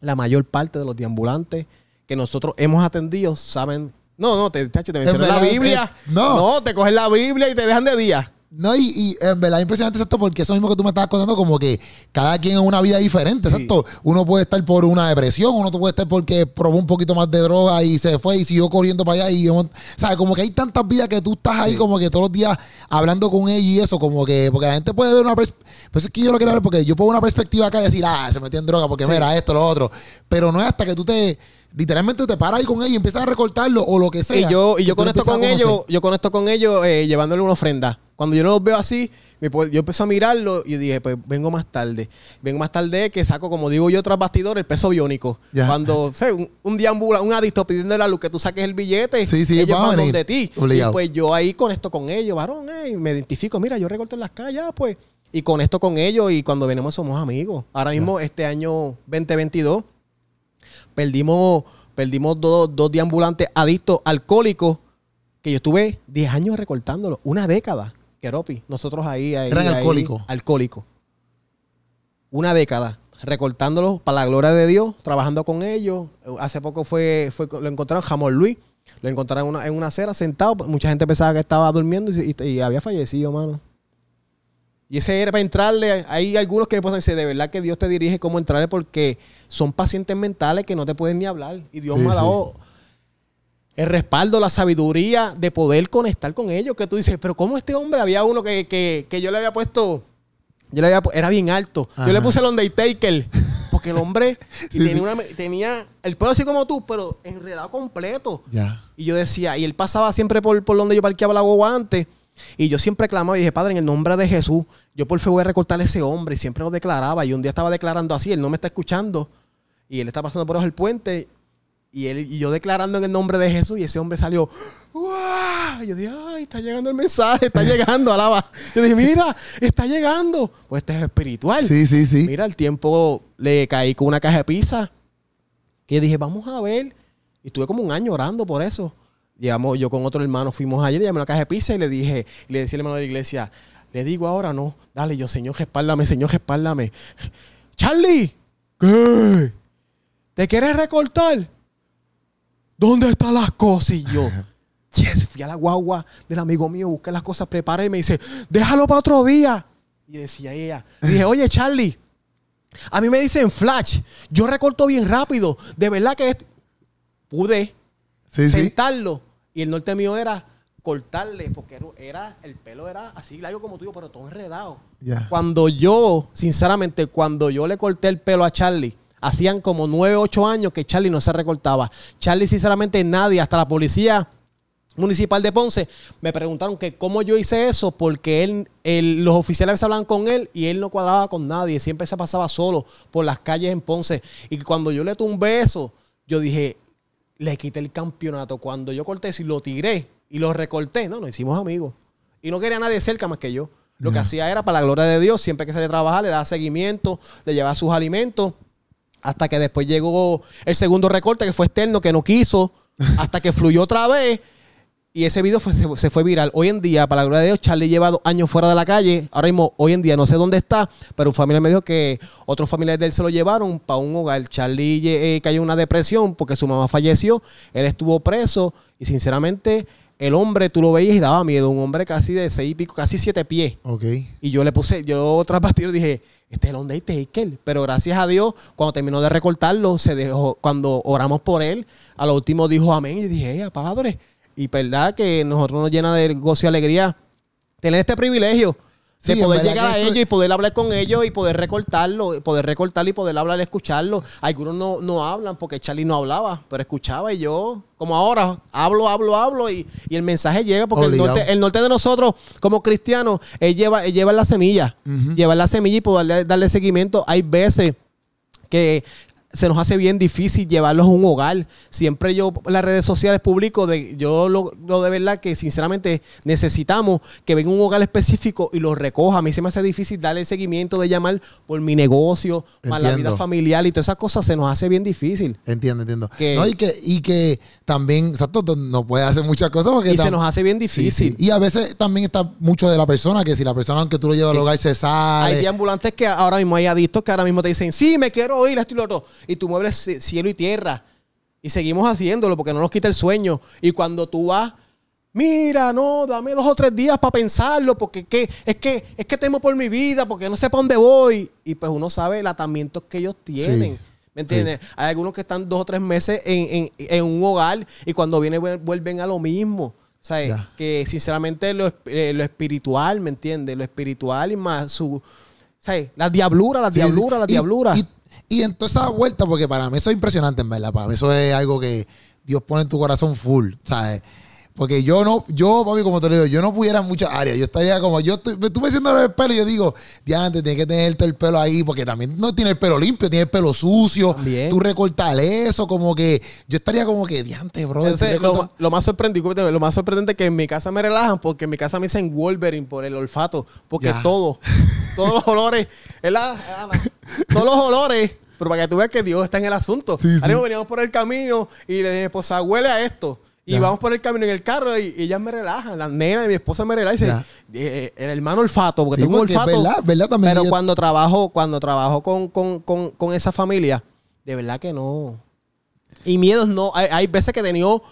La mayor parte de los deambulantes que nosotros hemos atendido saben. No, no, te, chacho, te mencioné la verdad, Biblia. eh, no. te cogen la Biblia y te dejan de día. No, y, y en verdad impresionante esto porque eso mismo que tú me estabas contando, como que cada quien es una vida diferente, Sí. exacto. Uno puede estar por una depresión, uno puede estar porque probó un poquito más de droga y se fue y siguió corriendo para allá y sabes, como que hay tantas vidas que tú estás ahí Sí. como que todos los días hablando con ella y eso, como que porque la gente puede ver una pers- pues es que yo lo quiero ver porque yo pongo una perspectiva acá y decir, ah, se metió en droga porque Sí. mira esto, lo otro, pero no es hasta que tú te literalmente te paras ahí con ella y empiezas a recortarlo o lo que sea. Y yo, y yo conecto con ellos, yo conecto con ellos eh, llevándole una ofrenda. Cuando yo los veo así, yo empiezo a mirarlo y dije, pues vengo más tarde. Vengo más tarde que saco, como digo yo, tras bastidores, el peso biónico. Ya. Cuando, sé, un, un deambula, un adicto pidiendo la luz que tú saques el billete, Sí, sí, ellos van donde ti. Obligado. Y pues yo ahí conecto con ellos, varón, eh, y me identifico, mira, yo recorto en las calles, ah, pues. Y conecto con ellos y cuando venimos somos amigos. Ahora mismo, este año 2022, perdimos, perdimos dos, dos deambulantes adictos alcohólicos que yo estuve 10 años recortándolos, una década, Keropi. Nosotros ahí, ahí ¿Eran alcohólicos? alcohólicos. Una década recortándolos para la gloria de Dios, trabajando con ellos. Hace poco fue, fue lo encontraron Jamón Luis. Lo encontraron en una, en una acera sentado. Mucha gente pensaba que estaba durmiendo y, y- y había fallecido, mano. Y ese era para entrarle. Hay algunos que me pueden decir, de verdad que Dios te dirige cómo entrarle porque son pacientes mentales que no te pueden ni hablar. Y Dios Sí, me ha sí. dado el respaldo, la sabiduría de poder conectar con ellos. Que tú dices, pero ¿cómo este hombre? Había uno que, que- que yo le había puesto, yo le había era bien alto. Yo le puse el Undertaker. Porque el hombre y Sí, tenía, sí. una- tenía el pelo así como tú, pero enredado completo. Ya. Y yo decía, y él pasaba siempre por, por donde yo parqueaba la guagua antes. Y yo siempre clamaba y dije, Padre, en el nombre de Jesús, yo por fe voy a recortar a ese hombre. Y siempre lo declaraba. Y un día estaba declarando así, él no me está escuchando. Y él está pasando por el puente. Y, él, y yo declarando en el nombre de Jesús y ese hombre salió, ¡Wow! Yo dije, ay, está llegando el mensaje, está llegando, alaba. Yo dije, mira, está llegando. Pues este es espiritual. Sí, sí, sí. Mira, el tiempo le caí con una caja de pizza. Que dije, vamos a ver. Y estuve como un año orando por eso. Llegamos, yo con otro hermano fuimos ayer, le llamé una caja de pizza y le dije, y le decía al hermano de la iglesia, le digo ahora no, dale yo, Señor, respáldame, Señor, respáldame. Charlie, ¿qué? ¿Te quieres recortar? ¿Dónde están las cosas? Y yo, yes, fui a la guagua del amigo mío, busqué las cosas, preparé y me dice, déjalo para otro día. Y decía ella, dije, oye, Charlie, a mí me dicen flash, yo recorto bien rápido, de verdad que pude Sí, sí. Y el norte mío era cortarle, porque era, el pelo era así largo como tuyo, pero todo enredado. Ya. Cuando yo, sinceramente, cuando yo le corté el pelo a Charlie, hacían como 9, 8 años que Charlie no se recortaba. Charlie, sinceramente, nadie, hasta la policía municipal de Ponce, me preguntaron que cómo yo hice eso, porque él, él- los oficiales hablaban con él y él no cuadraba con nadie, siempre se pasaba solo por las calles en Ponce. Y cuando yo le tumbé eso, yo dije, le quité el campeonato. Cuando yo corté y lo tiré y lo recorté, no, nos hicimos amigos. Y no quería a nadie cerca más que yo. Lo que hacía era, para la gloria de Dios, siempre que salía a trabajar, le daba seguimiento, le llevaba sus alimentos. Hasta que después llegó el segundo recorte, que fue externo, que no quiso. hasta que fluyó otra vez. Y ese video fue- se, se fue viral. Hoy en día, para la gloria de Dios, Charlie lleva dos años fuera de la calle. Ahora mismo, hoy en día, no sé dónde está, pero un familiar me dijo que otros familiares de él se lo llevaron para un hogar. Charlie eh, cayó en una depresión porque su mamá falleció. Él estuvo preso y, sinceramente, el hombre, tú lo veías y daba miedo. Un hombre casi de seis y pico, casi siete pies. Ok. Y yo le puse, yo tras bastidor dije, este es el Undertaker. Pero gracias a Dios, cuando terminó de recortarlo, se dejó, cuando oramos por él, a lo último dijo amén. Y dije, ¡eh, padre! Y verdad que nosotros nos llena de gozo y alegría tener este privilegio de Sí, poder llegar a ellos y poder hablar con ellos y poder recortarlo, y poder recortarlo y poder hablar, escucharlo. Algunos no, no hablan porque Charlie no hablaba, pero escuchaba y yo, como ahora, hablo, hablo, hablo y, y el mensaje llega porque el norte, el norte de nosotros, como cristianos, es lleva, llevar la semilla. Ujú. Llevar la semilla y poder darle seguimiento. Hay veces que se nos hace bien difícil llevarlos a un hogar. Siempre yo en las redes sociales publico de yo lo, lo de verdad que sinceramente necesitamos que venga un hogar específico y lo recoja. A mí se me hace difícil darle el seguimiento de llamar por mi negocio, más la vida familiar y todas esas cosas se nos hace bien difícil. Entiendo, entiendo. Que- No, y que, y que también, exacto, no puede hacer muchas cosas porque Y se nos hace bien difícil. sí. Y a veces también está mucho de la persona, que si la persona, aunque tú lo llevas al Sí. hogar, se sale. Hay ambulantes que ahora mismo hay adictos que ahora mismo te dicen, sí, me quiero ir, esto y lo otro. Y tú mueves ci- cielo y tierra. Y seguimos haciéndolo porque no nos quita el sueño. Y cuando tú vas, mira, no, dame dos o tres días para pensarlo, porque ¿qué? es que es que temo por mi vida, porque no sé para dónde voy. Y pues uno sabe el atamiento que ellos tienen. Sí. ¿Me entiendes? Hay algunos que están dos o tres meses en, en- en un hogar y cuando vienen vuel- vuelven a lo mismo. O sea, que sinceramente lo, eh, lo espiritual, ¿me entiendes? Lo espiritual y más su... ¿sabes? La diablura, la Sí, diablura, sí. Y, y en toda esa vuelta, porque para mí eso es impresionante, en verdad. Para mí eso es algo que Dios pone en tu corazón full, ¿sabes? Porque yo no, yo, papi, como te lo digo, yo no pudiera en muchas áreas. Yo estaría como, yo estoy, me estuve haciendo el pelo y yo digo, ya antes tienes que tener todo el pelo ahí, porque también no tiene el pelo limpio, tiene el pelo sucio. También. Tú recortar eso, como que, yo estaría como que, diante, bro. Entonces, lo, lo más sorprendente, lo más sorprendente es que en mi casa me relajan porque en mi casa me dicen Wolverine por el olfato. Porque Ya. todo, todos los olores, ¿verdad, Ana? Todos los olores, pero para que tú veas que Dios está en el asunto. Sí, sí. Ahora mismo veníamos por el camino y le dije, esposa, huele a esto. Y Ya. vamos por el camino en el carro y, y ellas me relajan. La nena y mi esposa me relajan y dice, Ya. eh, el hermano olfato, porque Sí, tengo porque olfato. verdad, verdad también Pero cuando trabajo, cuando trabajo con, con, con, con esa familia, de verdad que no. Y miedos no. Hay, hay veces que he tenido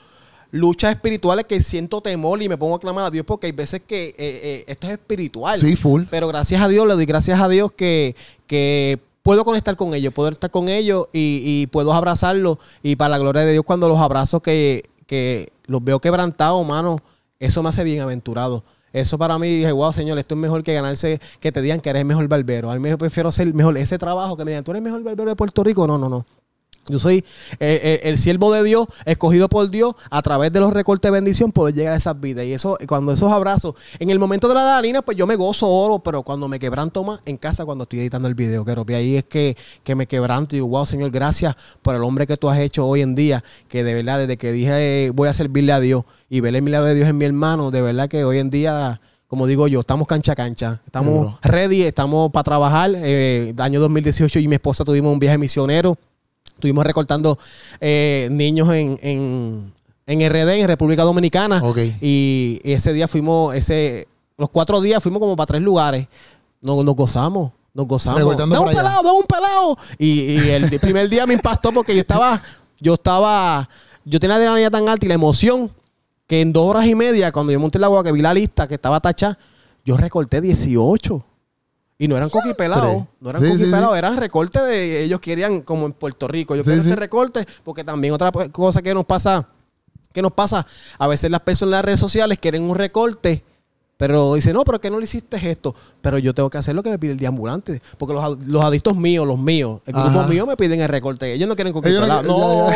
luchas espirituales que siento temor y me pongo a clamar a Dios porque hay veces que eh, eh, esto es espiritual. Sí, full. Pero gracias a Dios, le doy gracias a Dios que, que puedo conectar con ellos, puedo estar con ellos y, y puedo abrazarlos. Y para la gloria de Dios, cuando los abrazo que, que los veo quebrantados, mano, eso me hace bienaventurado. Eso para mí, dije, wow, señor, esto es mejor que ganarse, que te digan que eres el mejor barbero. A mí me prefiero ser mejor ese trabajo, que me digan, tú eres mejor barbero de Puerto Rico. No, no, no. Yo soy eh, eh, el siervo de Dios, escogido por Dios, a través de los recortes de bendición, poder llegar a esas vidas. Y eso, cuando esos abrazos, en el momento de la darina, pues yo me gozo oro, pero cuando me quebranto más en casa, cuando estoy editando el video, que ahí es que, que me quebranto y digo, wow, Señor, gracias por el hombre que tú has hecho hoy en día, que de verdad, desde que dije voy a servirle a Dios y ver el milagro de Dios en mi hermano, de verdad que hoy en día como digo yo, estamos cancha a cancha. Estamos ready, estamos para trabajar. Eh, año 2018 y mi esposa tuvimos un viaje misionero. Estuvimos recortando eh, niños en, en, en, RD, en República Dominicana. Y ese día fuimos, ese, los cuatro días fuimos como para tres lugares. Nos, nos gozamos. Nos gozamos. Da un pelado, da un pelado. Y, y el primer día me impactó porque yo estaba, yo estaba, yo tenía la adrenalina tan alta y la emoción que en dos horas y media, cuando yo monté la agua, que vi la lista que estaba tachada, yo recorté 18. Y no eran coquipelados, no eran coquipelados, eran recortes de. Ellos querían, como en Puerto Rico, yo quiero ese recorte, porque también otra cosa que nos pasa, que nos pasa, a veces las personas en las redes sociales quieren un recorte pero dice, no, pero que no le hiciste esto. Pero yo tengo que hacer lo que me pide el deambulante. Porque los, los adictos míos, los míos, el grupo mío me piden el recorte. Ellos no quieren coquito. No, no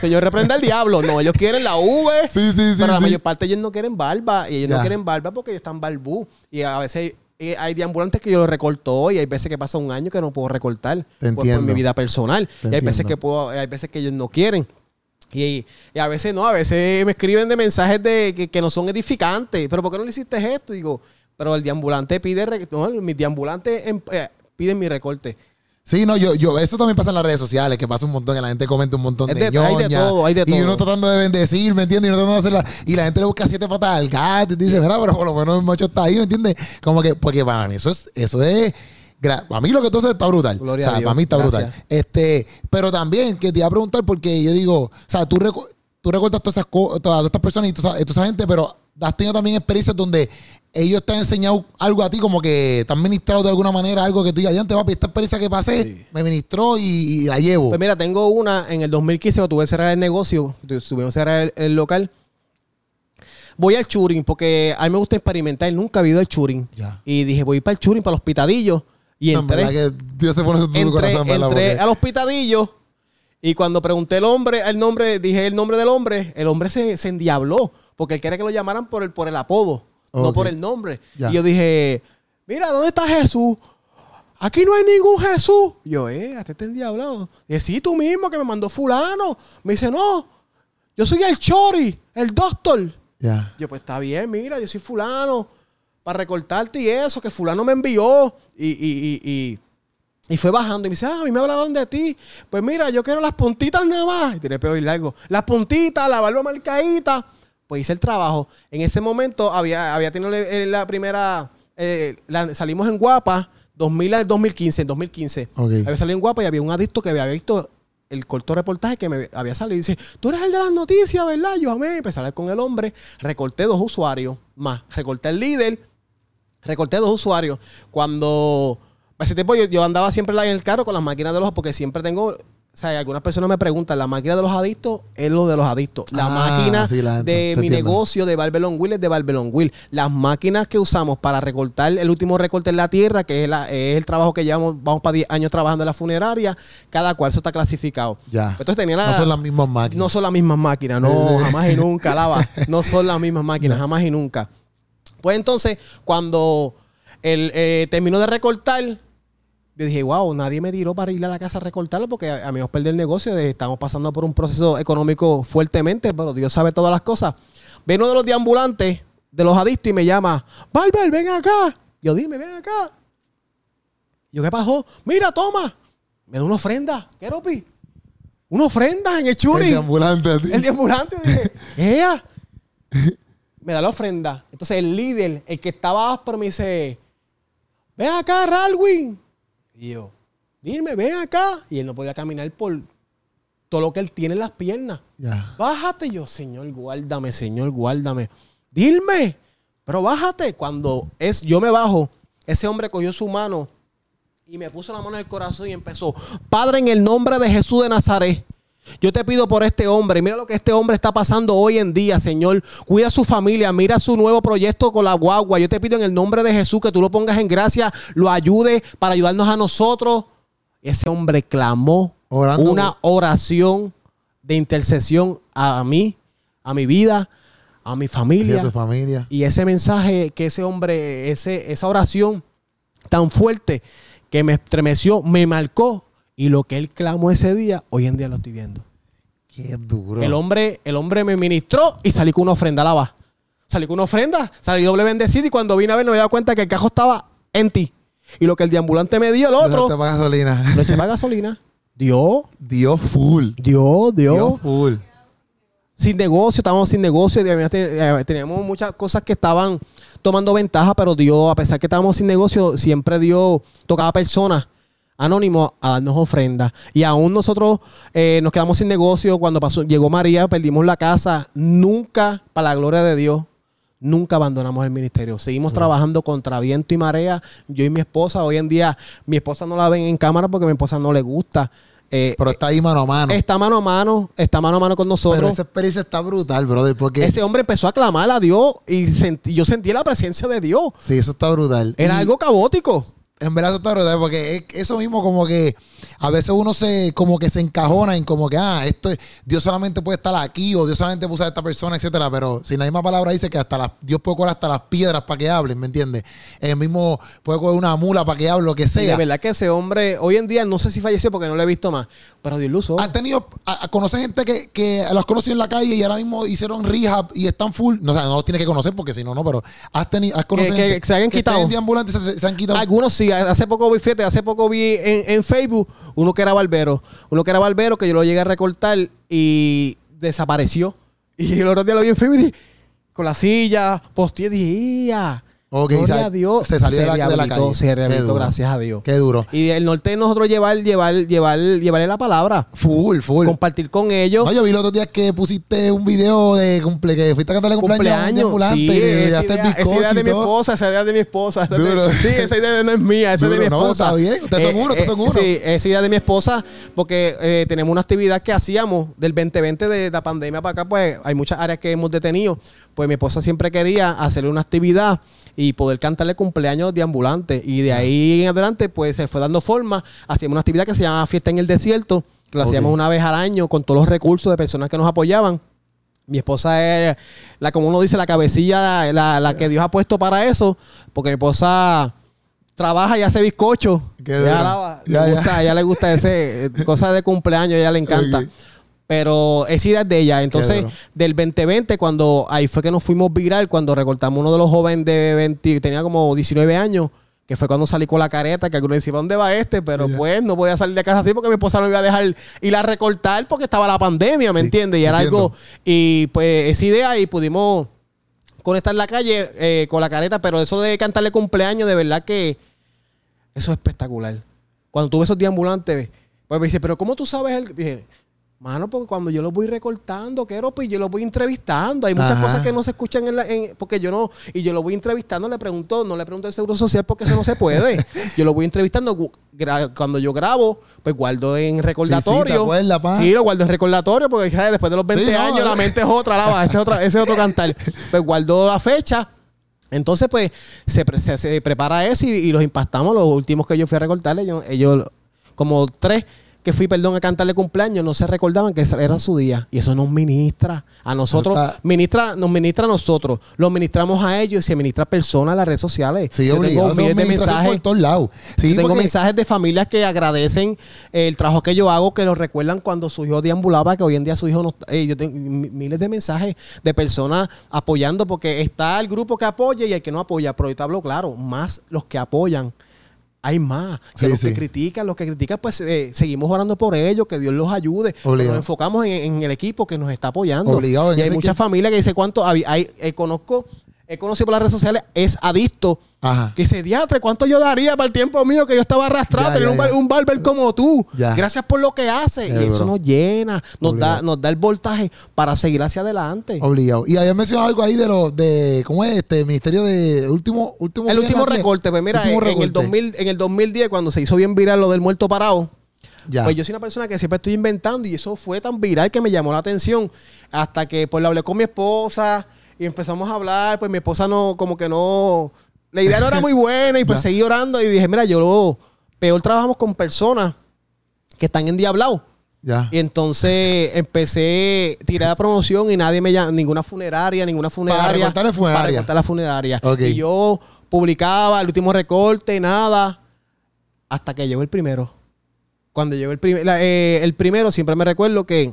señor, reprenda el diablo. No, ellos quieren la V. Sí, sí, sí. Pero la mayor parte ellos no quieren barba. Y ellos no quieren barba porque ellos están barbú. Y a veces hay deambulantes que yo lo recorto y hay veces que pasa un año que no puedo recortar por, mi vida personal. y hay veces que puedo, hay veces que ellos no quieren. Y, a veces no, a veces me escriben de mensajes de que, no son edificantes. Pero ¿por qué no le hiciste esto? Digo, pero el deambulante pide, no, mis deambulantes em, eh, piden mi recorte. Sí, no, yo, yo, eso también pasa en las redes sociales, que pasa un montón, que la gente comenta un montón de, de Hay de todo, hay de todo. Y uno tratando de bendecir, ¿me entiendes? Y uno tratando de hacerla, y la gente le busca siete patas al gato y dice, mira, pero por lo menos el macho está ahí, ¿me entiendes? Como que, porque para mí eso es, eso es para mí lo que tú haces está brutal. o sea, para mí está brutal. Este, pero también que te iba a preguntar porque yo digo, o sea, tú, tú recortas todas esas todas estas personas y toda esa, gente, pero has tenido también experiencias donde ellos te han enseñado algo a ti, como que te han ministrado de alguna manera algo que tú digas, antes, papi, esta experiencia que pasé me ministró y, la llevo. Pues mira, tengo una en el 2015 cuando tuve que cerrar el negocio, tuvimos que cerrar el, local. Voy al churing porque a mí me gusta experimentar. Nunca he ido al churing. Y dije, voy para el churing, para los pitadillos. Y entré, que Dios te pone entré, al hospitadillo y cuando pregunté el hombre, el nombre, dije el nombre del hombre, el hombre se, se endiabló porque él quería que lo llamaran por el, por el apodo, no por el nombre. Y yo dije, mira, ¿dónde está Jesús? Aquí no hay ningún Jesús. yo, eh, hasta este endiablado. Y sí, tú mismo que me mandó fulano. Me dice, no, yo soy el chori, el doctor. Yo, pues está bien, mira, yo soy fulano para recortarte y eso, que fulano me envió. Y, y, y, y, fue bajando y me dice, ah, a mí me hablaron de ti. Pues mira, yo quiero las puntitas nada más. Y tiene pelo y largo. Las puntitas, la barba marcadita. Pues hice el trabajo. En ese momento había, había tenido la primera, eh, salimos en Guapa, 2000 al 2015, en 2015. Había salido en Guapa y había un adicto que había visto el corto reportaje que me había salido y dice, tú eres el de las noticias, ¿verdad? Yo amé, empecé a hablar con el hombre, recorté dos usuarios más, recorté el líder recorté dos usuarios. Cuando, ese tiempo yo, andaba siempre en el carro con las máquinas de los, porque siempre tengo, o sea, algunas personas me preguntan, la máquina de los adictos es lo de los adictos. La ah, máquina de mi negocio de Barbelon Will es de Barbelon Will. Las máquinas que usamos para recortar el último recorte en la tierra, que es, el trabajo que llevamos, vamos para 10 años trabajando en la funeraria, cada cual eso está clasificado. Ya. Entonces tenía la, no son las mismas máquinas. No son las mismas máquinas, no, jamás y nunca, lava. No son las mismas máquinas, jamás y nunca. Pues entonces, cuando él eh, terminó de recortar, yo dije, wow, nadie me tiró para ir a la casa a recortarlo porque a, mí nos perder el negocio. estamos pasando por un proceso económico fuertemente, pero Dios sabe todas las cosas. Ven uno de los deambulantes, de los adictos, y me llama, Barber, ven acá. Yo dime, ven acá. Yo, ¿qué pasó? Mira, toma. Me da una ofrenda. ¿Qué, Ropi? Una ofrenda en el churi. El deambulante. El deambulante. Dije, ella me da la ofrenda. Entonces el líder, el que estaba áspero, me dice, ven acá, Ralwin. Y yo, dime, ven acá. Y él no podía caminar por todo lo que él tiene en las piernas. Bájate. yo, Señor, guárdame, Señor, guárdame. Dime, pero bájate. Cuando es, yo me bajo, ese hombre cogió su mano y me puso la mano en el corazón y empezó, Padre, en el nombre de Jesús de Nazaret. Yo te pido por este hombre. Mira lo que este hombre está pasando hoy en día, Señor. Cuida a su familia. Mira su nuevo proyecto con la guagua. Yo te pido en el nombre de Jesús que tú lo pongas en gracia, lo ayude para ayudarnos a nosotros. Ese hombre clamó Orando. una oración de intercesión a mí, a mi vida, a mi Sí, familia. a tu familia. Y ese mensaje que ese hombre, ese, esa oración tan fuerte que me estremeció, me marcó. Y lo que él clamó ese día, hoy en día lo estoy viendo. Qué duro. El hombre, el hombre me ministró y salí con una ofrenda a la va. Salí con una ofrenda, salí doble bendecido y cuando vine a ver no me daba cuenta que el cajo estaba en ti. Y lo que el deambulante me dio, el otro, paga gasolina. lo eché gasolina. Dio, Dios full. dio, dio. Dios full. sin negocio, estábamos sin negocio, eh, teníamos muchas cosas que estaban tomando ventaja, pero Dios, a pesar que estábamos sin negocio, siempre Dios tocaba personas anónimos a darnos ofrendas. Y aún nosotros eh, nos quedamos sin negocio cuando pasó, llegó María, perdimos la casa. Nunca, para la gloria de Dios, nunca abandonamos el ministerio. Seguimos trabajando contra viento y marea. Yo y mi esposa, hoy en día, mi esposa no la ven en cámara porque mi esposa no le gusta. Eh, Pero está ahí mano a mano. está mano a mano, está mano a mano con nosotros. Pero esa experiencia está brutal, brother. Porque Ese hombre empezó a clamar a Dios y sentí- yo sentí la presencia de Dios. sí, eso está brutal. Era Y algo caótico. En verdad está brutal. Porque es eso mismo como que a veces uno se como que se encajona en como que, ah, esto es- Dios solamente puede estar aquí o Dios solamente puede usar a esta persona, etcétera. Pero si la misma palabra dice que hasta las, Dios puede coger hasta las piedras para que hablen, ¿me entiendes? El mismo puede coger una mula para que hable, lo que Y de sea. verdad que ese hombre, hoy en día, no sé si falleció porque no lo he visto más, pero Dios lo usó. ¿Has tenido, a, a conocer gente que, que los conocí en la calle y ahora mismo hicieron rehab y están full? No, o sea, no los tienes que conocer porque si no, no, pero has tenido, has conocido que gente se hayan que quitado. se, se han quitado. Algunos sí, hace poco vi, fíjate, hace poco vi en, en Facebook uno que era barbero, uno que era barbero que yo lo llegué a recortar y desapareció. Y el otro día lo vi en Facebook y dije, con la silla, posteé, dije, "Ia". Ok, Gloria a Dios. se salió de la- de la calle. Se rehabilitó, duro. gracias a Dios. Qué duro. Y el norte de nosotros llevar, llevar, llevar, llevarle la palabra. Full, full. Compartir con ellos. No, yo vi los otros días que pusiste un video de cumple, que fuiste a cantarle cumpleaños, cumpleaños. Sí, esa idea, esa bizcocho idea de mi esposa, esa idea de mi esposa. de- Duro. sí, esa idea no es mía, esa es de mi Duro, no, esposa. está bien, ustedes son uno, ustedes son uno. Sí, esa idea de mi esposa, porque eh, tenemos una actividad que hacíamos del 2020 de la pandemia para acá, pues hay muchas áreas que hemos detenido. Pues mi esposa siempre quería hacerle una actividad y poder cantarle cumpleaños de ambulante. Y de ahí en adelante, pues se fue dando forma. Hacíamos una actividad que se llama Fiesta en el Desierto, que Ok. hacíamos una vez al año con todos los recursos de personas que nos apoyaban. Mi esposa es, la como uno dice, la cabecilla, la, la que Dios ha puesto para eso, porque mi esposa trabaja y hace bizcocho. Qué alaba, le Ya, ya. gusta, a ella le gusta ese, eh, cosas de cumpleaños, ella le encanta. Pero es idea de ella. Entonces, del 2020, cuando ahí fue que nos fuimos viral, cuando recortamos uno de los jóvenes de 20, tenía como 19 años, que fue cuando salí con la careta, que algunos decían, ¿para dónde va este? Pero pues no podía salir de casa así porque mi esposa no iba a dejar ir a recortar porque estaba la pandemia, ¿me Sí, entiendes? Y era entiendo. algo, y pues esa idea y pudimos conectar la calle eh, con la careta, pero eso de cantarle cumpleaños, de verdad que eso es espectacular. Cuando tuve esos deambulantes, pues me dice, pero ¿cómo tú sabes? El? Dije, mano, porque cuando yo los voy recortando, quiero, pues yo los voy entrevistando. Hay muchas Ajá. cosas que no se escuchan en la, en- porque yo no, y yo lo voy entrevistando, le pregunto, no le pregunto el seguro social porque eso no se puede. yo lo voy entrevistando. Cuando yo grabo, pues guardo en recordatorio. Sí, lo guardo en recordatorio porque ¿sabes? después de los 20 Sí, no, años la mente es otra, la va, ese es, otra, ese es otro cantar. Pues guardo la fecha. Entonces, pues, se, pre- se- se prepara eso y, y los impactamos. Los últimos que yo fui a recortarle, ellos, ellos, como tres que fui, perdón, a cantarle cumpleaños, no se recordaban que era su día. Y eso nos ministra a nosotros, Está- ministra, nos ministra a nosotros, los ministramos a ellos y se ministra a personas en las redes sociales. Sí, yo obligado. tengo miles de mensajes. por todos lados. Sí, Yo tengo porque- mensajes de familias que agradecen el trabajo que yo hago, que lo recuerdan cuando su hijo deambulaba, que hoy en día su hijo no está. eh, yo tengo mi- miles de mensajes de personas apoyando, porque está el grupo que apoya y el que no apoya. Pero ahorita hablo claro, más los que apoyan. Hay más que Sí, los sí. que critican. Los que critican, pues eh, seguimos orando por ellos, que Dios los ayude. Nos enfocamos en, en el equipo que nos está apoyando. Obligado, y hay muchas familias que dicen cuánto. Hay, hay- eh, conozco, he conocido por las redes sociales, es adicto Ajá. que dice, diatre, ¿cuánto yo daría para el tiempo mío que yo estaba arrastrado? Ya, tener ya, un, ya. un barber como tú. Gracias por lo que hace. Qué y eso nos llena, nos da, nos da el voltaje para seguir hacia adelante. Obligado. Y habías mencionado algo ahí de los de ¿cómo es este ministerio de último último el último recorte, pues mira, último en, en el recorte. 2000, en el 2010, cuando se hizo bien viral lo del muerto parado, Ya. Pues yo soy una persona que siempre estoy inventando y eso fue tan viral que me llamó la atención hasta que pues lo hablé con mi esposa y empezamos a hablar, pues mi esposa no, como que no, la idea no era muy buena y pues seguí orando y dije, mira, yo peor trabajamos con personas que están endiablados. Ya. Y entonces empecé, tiré la promoción y nadie me llamó, ninguna funeraria, ninguna funeraria. recortar la funeraria. Para la funeraria. Ok. Y yo publicaba el último recorte, nada, hasta que llegó el primero. Cuando llegó el, prim- la- eh, el primero, siempre me recuerdo que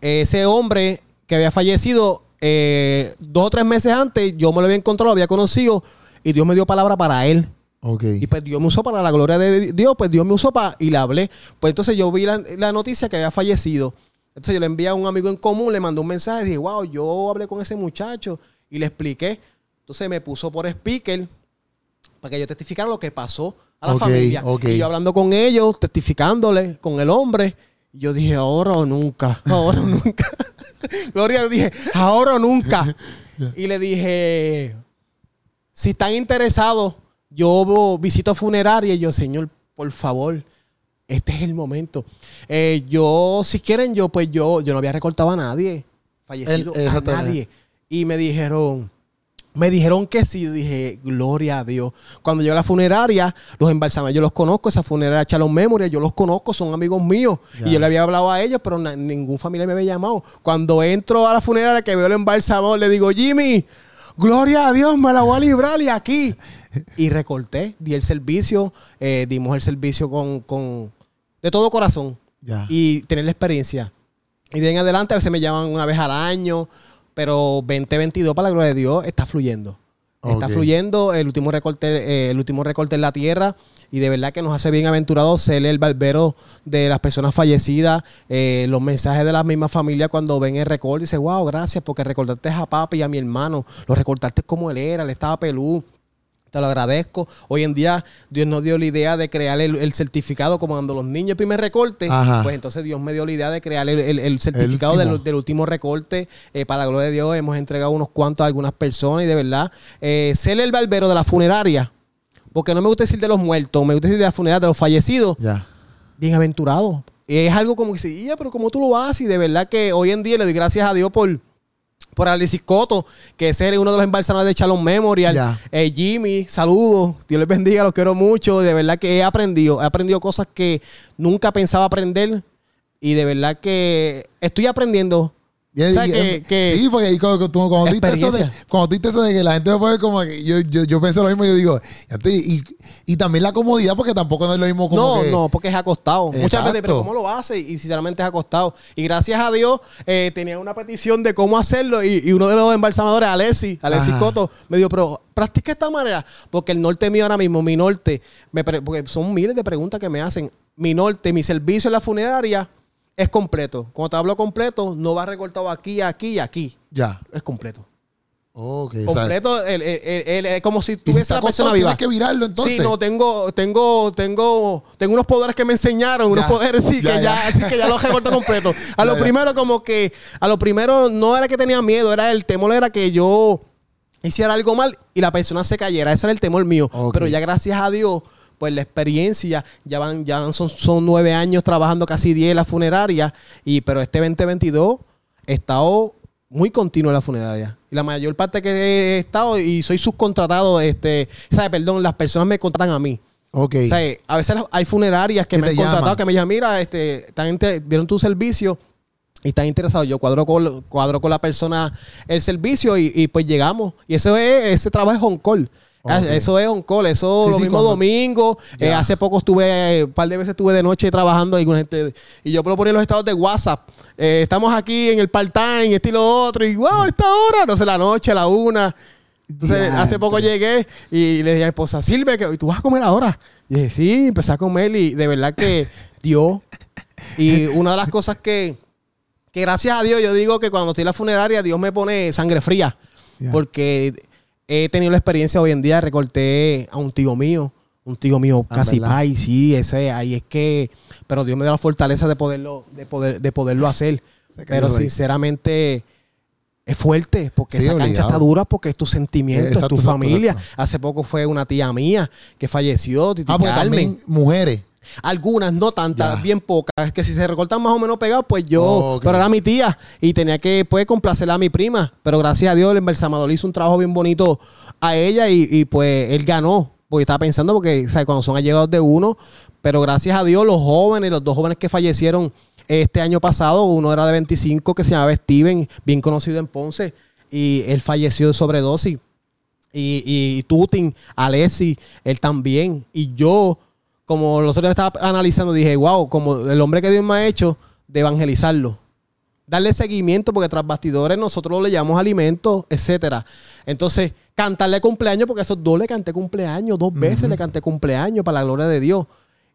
ese hombre que había fallecido eh, dos o tres meses antes, yo me lo había encontrado, lo había conocido y Dios me dio palabra para él. Y pues Dios me usó para la gloria de Dios, pues Dios me usó para y le hablé. Pues entonces yo vi la, la noticia que había fallecido. Entonces yo le envié a un amigo en común, le mandé un mensaje, dije, wow, yo hablé con ese muchacho y le expliqué. Entonces me puso por speaker para que yo testificara lo que pasó a la familia. Y yo hablando con ellos, testificándole con el hombre. Yo dije, ahora o nunca, ahora o nunca. Gloria, dije, ahora o nunca. Y le dije, si están interesados, yo visito funeraria y yo, Señor, por favor, este es el momento. Eh, yo, si quieren, yo, pues yo, yo no había recortado a nadie, fallecido El- a nadie. Y me dijeron, me dijeron que sí. Yo dije, gloria a Dios. Cuando llegué a la funeraria, los embalsamé, yo los conozco, esa funeraria Chalon Memoria, yo los conozco, son amigos míos. Y yo le había hablado a ellos, pero ningún familiar me había llamado. Cuando entro a la funeraria que veo el embalsamador, le digo, Jimmy, gloria a Dios, me la voy a librar y aquí. Y recorté, di el servicio, eh, dimos el servicio con, con- de todo corazón y tener la experiencia. Y de ahí en adelante a veces me llaman una vez al año, pero 2022 para la gloria de Dios está fluyendo. Está fluyendo el último recorte, eh, el último recorte en la tierra y de verdad que nos hace bien aventurados ser el barbero de las personas fallecidas, eh, los mensajes de la misma familia cuando ven el recorte, dice, wow, gracias porque recordaste a papi y a mi hermano, lo recortaste como él era, él estaba pelú. Te lo agradezco. Hoy en día Dios nos dio la idea de crear el, el certificado como cuando los niños el primer recorte. Ajá. Pues entonces Dios me dio la idea de crear el, el- el certificado último. del, del último recorte. Eh, para la gloria de Dios hemos entregado unos cuantos a algunas personas y de verdad, eh, ser el barbero de la funeraria, porque no me gusta decir de los muertos, me gusta decir de la funeraria de los fallecidos, Ya. bienaventurado. Es algo como que sí, "Ya, pero ¿cómo tú lo haces? Y de verdad que hoy en día le doy gracias a Dios por, por Alexis Coto, que es uno de los embalsamadores de Chalon Memorial. Eh, Jimmy, saludos. Dios les bendiga, los quiero mucho. De verdad que he aprendido. He aprendido cosas que nunca pensaba aprender. Y de verdad que estoy aprendiendo. Y- O sea, y- que- que- sí, porque ahí cuando, tú- cuando tú dices eso de, cuando tú dices eso de que la gente va a poner como que yo, yo, yo pienso lo mismo, yo digo, y, y, también la comodidad, porque tampoco no es lo mismo como No, que, no, porque es acostado. Muchas Exacto. veces, pero ¿cómo lo hace? Y sinceramente es acostado. Y gracias a Dios, eh, tenía una petición de cómo hacerlo. Y, uno de los embalsamadores, Alexis, Alexis. Coto, me dijo, pero practica esta manera. Porque el norte mío ahora mismo, mi norte, me porque son miles de preguntas que me hacen. Mi norte, mi servicio en la funeraria es completo. Cuando te hablo completo, no va recortado aquí, aquí y aquí. Ya. Es completo. Ok, Completo, el- el- el- como si si tuviese está la persona acostado, viva. tienes que virarlo entonces. Sí, no, tengo, tengo, tengo, tengo unos poderes que me enseñaron, unos poderes sí, ya, que ya, así que ya los recorto completo. A lo primero, como que, a lo primero no era que tenía miedo, era el temor era que yo hiciera algo mal y la persona se cayera. Ese era el temor mío. Pero ya gracias a Dios, pues la experiencia, ya van, ya son, son nueve años trabajando casi diez en la funeraria. Y, pero este 2022 he estado muy continuo en la funeraria. Y la mayor parte que he estado y soy subcontratado, este, ¿sabe? perdón, las personas me contratan a mí. Ok. O sea, a veces hay funerarias que me han contratado, que me llaman, mira, este, están vieron tu servicio y están interesados. Yo cuadro con, cuadro con la persona el servicio y, y pues llegamos. Y eso es, ese trabajo es on call. Ah. Eso es on call, eso Sí, lo sí, mismo cuando- domingo. Eh, hace poco estuve, eh, un par de veces estuve de noche trabajando ahí con gente. Y yo puedo poner los estados de WhatsApp. Eh, estamos aquí en el part-time, estilo otro. Y wow, esta hora, no sé, la noche, la una. Entonces, hace poco llegué y le dije a mi esposa, Silvia, que tú vas a comer ahora. Y dije, sí, empecé a comer y de verdad que dio. Y una de las cosas que, que gracias a Dios yo digo que cuando estoy en la funeraria, Dios me pone sangre fría. Porque he tenido la experiencia hoy en día, recorté a un tío mío, un tío mío Ah, casi pai, sí, ese, ahí es que, pero Dios me da la fortaleza de poderlo, de poder, de poderlo hacer. Pero sinceramente es fuerte porque Sí, esa cancha está dura porque es tu sentimiento, Exacto, es tu familia. exacto. Hace poco fue una tía mía que falleció, Ah, porque Carmen. también mujeres. Algunas, no tantas, Ya. bien pocas, que si se recortan más o menos pegados, pues yo, Oh, pero era mi tía y tenía que pues complacerla a mi prima, pero gracias a Dios el embalsamador hizo un trabajo bien bonito a ella y, y, pues él ganó, porque estaba pensando, porque ¿sabes? cuando son allegados de uno, Pero gracias a Dios, los jóvenes, los dos jóvenes que fallecieron este año pasado, uno era de 25 que se llamaba Steven, bien conocido en Ponce, y él falleció de sobredosis. Y, y Tutin, Alessi, él también. Y yo, como los otros estaba analizando, dije, wow, como el hombre que Dios me ha hecho de evangelizarlo. Darle seguimiento, porque tras bastidores nosotros le llamamos alimentos, etcétera. Entonces, cantarle cumpleaños, porque a esos dos le canté cumpleaños, dos veces le canté cumpleaños para la gloria de Dios.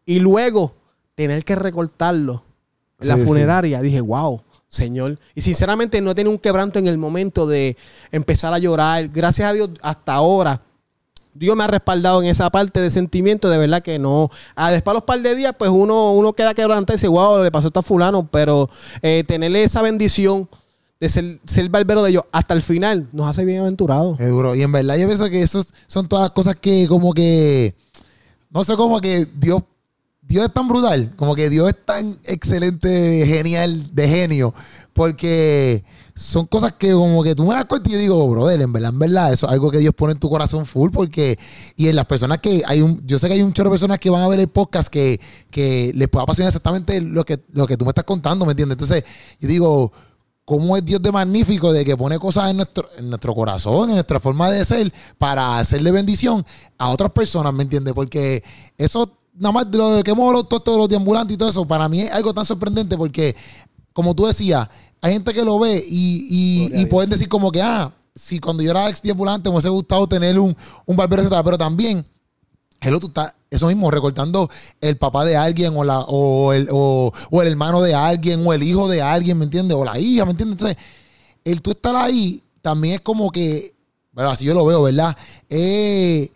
Y luego, tener que recortarlo en la sí. funeraria, dije, wow, Señor. Y sinceramente no he tenido un quebranto en el momento de empezar a llorar. Gracias a Dios, hasta ahora, Dios me ha respaldado en esa parte de sentimiento, de verdad que no. Ah, después de los par de días, pues uno, uno queda quebrantado y dice, wow, le pasó esto a fulano, pero eh, tenerle esa bendición de ser, ser barbero de ellos hasta el final nos hace bien aventurados. Duro. Y en verdad yo pienso que eso son todas cosas que como que, no sé, como que Dios, Dios es tan brutal, como que Dios es tan excelente, genial, de genio, porque son cosas que como que tú me das cuenta y yo digo, brother, en verdad, en verdad, eso es algo que Dios pone en tu corazón full, porque, y en las personas que hay un, yo sé que hay un chorro de personas que van a ver el podcast que, que les pueda apasionar exactamente lo que, lo que tú me estás contando, ¿me entiendes? Entonces, yo digo, cómo es Dios de magnífico de que pone cosas en nuestro, en nuestro corazón, en nuestra forma de ser, para hacerle bendición a otras personas, ¿me entiendes? Porque eso, nada más de lo que hemos hablado todo los deambulantes y todo eso, para mí es algo tan sorprendente porque, como tú decías, hay gente que lo ve y, y- pueden decir como que, ah, si cuando yo era ex deambulante me hubiese gustado tener un, un barbero, etcétera, pero también Hello, tú estás, eso mismo, recortando el papá de alguien o, la, o, el, o, o el hermano de alguien o el hijo de alguien, ¿me entiendes? O la hija, ¿me entiendes? Entonces, el tú estar ahí también es como que, bueno, así yo lo veo, ¿verdad? Eh,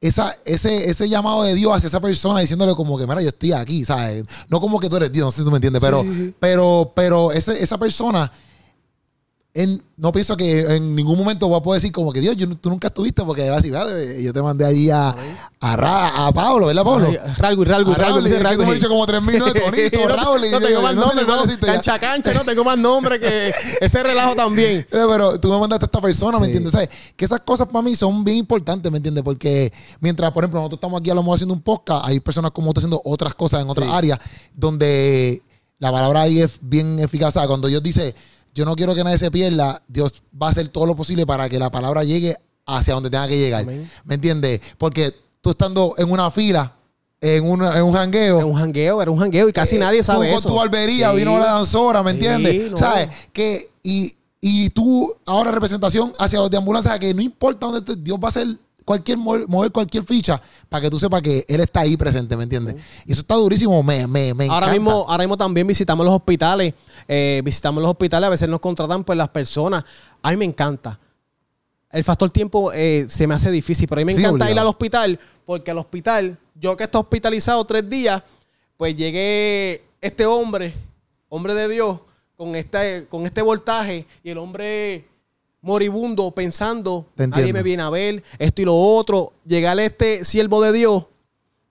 esa, ese, ese llamado de Dios hacia esa persona diciéndole como que, mira, yo estoy aquí, ¿sabes? No como que tú eres Dios, no sé si tú me entiendes, pero, Sí, pero, pero ese- esa persona en- no pienso que en ningún momento va a poder decir como que Dios, yo, tú nunca estuviste porque va a decir, "Vale, yo te mandé allí a, a, Ra- a Pablo, ¿verdad, Pablo? Ay, Ralgo y Ralgo y A Ralgo. Raúl, es que tú me dicho como tres mil, ¿no? Tonito, Raúl, no tengo más nombre. Cancha cancha, no tengo más nombre que ese relajo también. Eh, Pero tú me mandaste a esta persona, ¿me entiendes? ¿Sabes? Que esas cosas para mí son bien importantes, ¿me entiendes? Porque mientras, por ejemplo, nosotros estamos aquí a lo mejor haciendo un podcast, hay personas como tú haciendo otras cosas en otras áreas donde la palabra ahí es bien eficaz. Cuando Dios dice, yo no quiero que nadie se pierda, Dios va a hacer todo lo posible para que la palabra llegue hacia donde tenga que llegar. Amén. ¿Me entiendes? Porque tú estando en una fila, en, una- en un jangueo, Era un jangueo, era un jangueo y casi eh, nadie sabe tú eso. con tu barbería, Sí. vino la danzora, ¿me Sí, entiendes? no. ¿Sabes? Que, y, y tú, ahora representación hacia los de ambulancia, que no importa dónde estés, Dios va a hacer cualquier, mover, cualquier ficha para que tú sepas que Él está ahí presente, ¿me entiendes? Y eso está durísimo, me, me, me Ahora encanta. mismo, ahora mismo también visitamos los hospitales. eh, visitamos los hospitales, a veces nos contratan pues las personas. A mí me encanta. El factor tiempo eh, se me hace difícil, pero a mí me Sí, encanta obligado. ir al hospital, porque al hospital, yo que estoy hospitalizado tres días, pues llegué este hombre, hombre de Dios, con este, con este voltaje, y el hombre moribundo pensando, nadie me viene a ver, esto y lo otro. Llegar a este siervo de Dios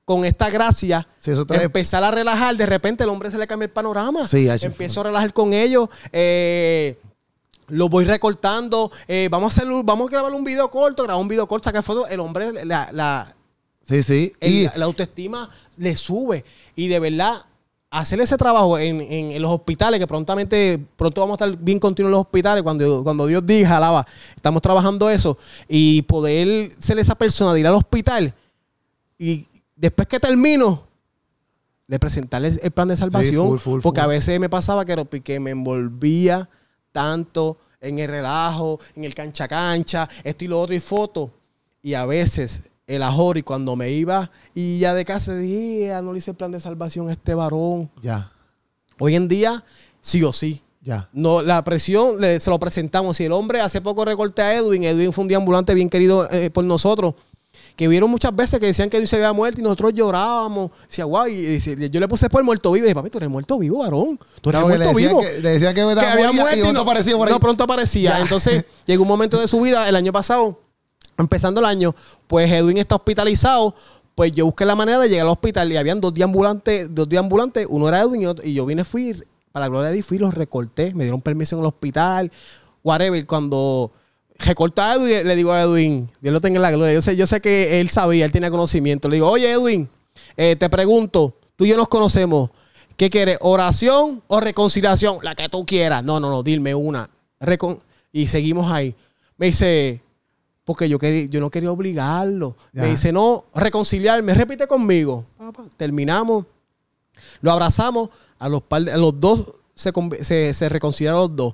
con esta gracia, Sí, eso trae- empezar a relajar, de repente el hombre se le cambia el panorama. Sí. Empiezo a relajar con ellos. Eh, lo voy recortando. eh, vamos a hacer, un- vamos a grabar un video corto, grabar un video corto, sacar fotos. El hombre, la, la, Sí, sí. el- Y, la autoestima le sube. Y de verdad, hacer ese trabajo en, en- en los hospitales, que prontamente, pronto vamos a estar bien continuos en los hospitales, cuando, cuando Dios diga, alaba, estamos trabajando eso, y poder ser esa persona de ir al hospital y después que termino, le presentarle el, plan de salvación. full, full, porque full. a veces me pasaba que, que me envolvía tanto en el relajo, en el cancha cancha, esto y lo otro y foto. Y a veces el ajori cuando me iba y ya de casa dije, "Ah, no le hice el plan de salvación a este varón. ya, Hoy en día, sí o sí. ya. No, la presión le- se lo presentamos. Si el hombre hace poco recorté a Edwin, Edwin fue un ambulante bien querido eh, por nosotros, que vieron muchas veces que decían que Edwin se había muerto y nosotros llorábamos. Decía, guau, y, y yo le puse por muerto vivo. Y dije, papi, tú eres muerto vivo, varón. Tú eres No, le muerto vivo. que, le decían que, que había muerto y y no, aparecía por ahí. no, pronto aparecía. Ya. Entonces, llegó un momento de su vida, el año pasado, empezando el año, pues Edwin está hospitalizado. Pues yo busqué la manera de llegar al hospital y habían dos ambulantes, dos ambulantes, uno era Edwin y, otro- y yo vine, fui, para la gloria de Dios, fui los recorté, me dieron permiso en el hospital, whatever. Cuando recorté a Edwin, le digo a Edwin, Dios lo tenga en la gloria, yo sé, yo sé que él sabía, él tenía conocimiento. Le digo, oye Edwin, eh, te pregunto, Tú y yo nos conocemos. ¿Qué quieres? ¿Oración o reconciliación? La que tú quieras. No, no, no, dime una. Recon- y seguimos ahí. Me dice, porque yo, quería, yo no quería obligarlo. Ya. Me dice, no, reconciliarme. Repite conmigo. Terminamos. Lo abrazamos. A los, par de- a los dos se, se, se reconciliaron los dos.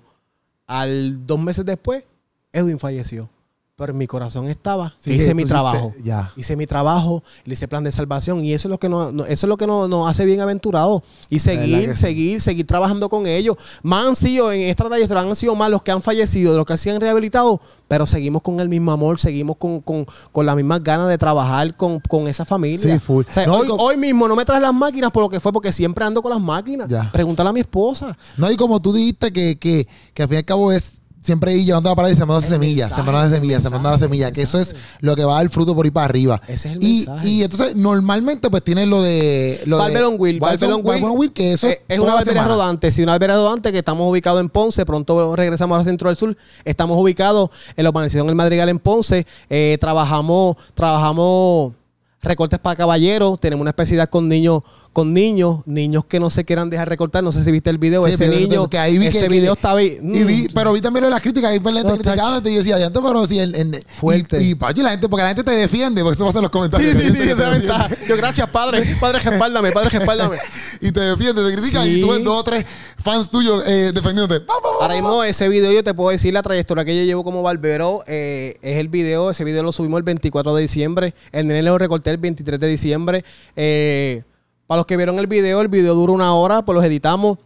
Al dos meses después, Edwin falleció. Pero en mi corazón estaba Sí, que hice mi trabajo. ya. Hice mi trabajo, le hice plan de salvación. Y eso es lo que nos, no- eso es lo que nos, nos hace bien aventurados. Y seguir, sí. seguir, seguir trabajando con ellos. Más han sido, en esta trayectoria han sido más los que han fallecido, de los que se han rehabilitado. Pero seguimos con el mismo amor, seguimos con, con, con las mismas ganas de trabajar con, con esa familia. Sí, full. O sea, No, hoy, hoy mismo no me traes las máquinas por lo que fue, porque siempre ando con las máquinas. Ya. Pregúntale a mi esposa. No, y como tú dijiste que, que, que al fin y al cabo es siempre ir llevando la palabra y sembrando semillas, sembrando semillas, sembrando la mensaje, semilla, el que eso es lo que va a dar fruto por ir para arriba. Ese es el y, mensaje. y entonces normalmente pues tienes lo de lo de- Barber on Wheel. Barber on Barber on Wheel, que eso es, es toda una la barbería rodante. Sí, una barbería rodante que estamos ubicados en Ponce. Pronto regresamos al centro del sur. Estamos ubicados en la urbanización El Madrigal en Ponce. Eh, trabajamos, trabajamos recortes para caballeros. Tenemos una especialidad con niños, con niños, niños que no se quieran dejar recortar. No sé si viste el video. Sí, ese pero- niño, que ahí vi ese que- video que- estaba ahí. Y vi- Mm. pero vi también las críticas, ahí la gente No, criticándote y yo decía, ya pero si el, Fuerte. Y, y pachi, la gente, porque la gente te defiende, porque eso pasa en los Sí, comentarios. sí, sí, esa te. Yo, gracias, padre. Padre, respáldame, padre, respáldame. y te defiende, te critican Sí. y tú ves dos o tres fans tuyos eh, defendiéndote. Ahora mismo ese video yo te puedo decir la trayectoria que yo llevo como barbero. eh, es el video, ese video lo subimos el 24 de diciembre. El nene lo recorté el 23 de diciembre. Eh, para los que vieron el video, el video dura una hora, pues los editamos.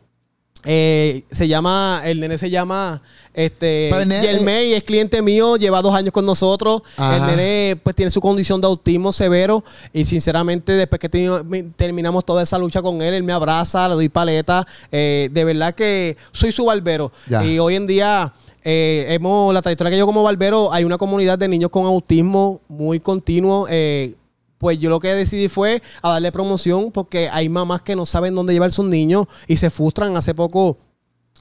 Eh, se llama, el nene se llama este Yelmey, es cliente mío, lleva dos años con nosotros. Ajá. El nene pues tiene su condición de autismo severo y sinceramente después que terminamos toda esa lucha con él, él me abraza, le doy paleta. Eh, de verdad que soy su barbero. Ya. Y hoy en día eh, hemos, la trayectoria que yo como barbero, hay una comunidad de niños con autismo muy continuo. eh, pues yo lo que decidí fue a darle promoción porque hay mamás que no saben dónde llevar sus niños y se frustran. Hace poco,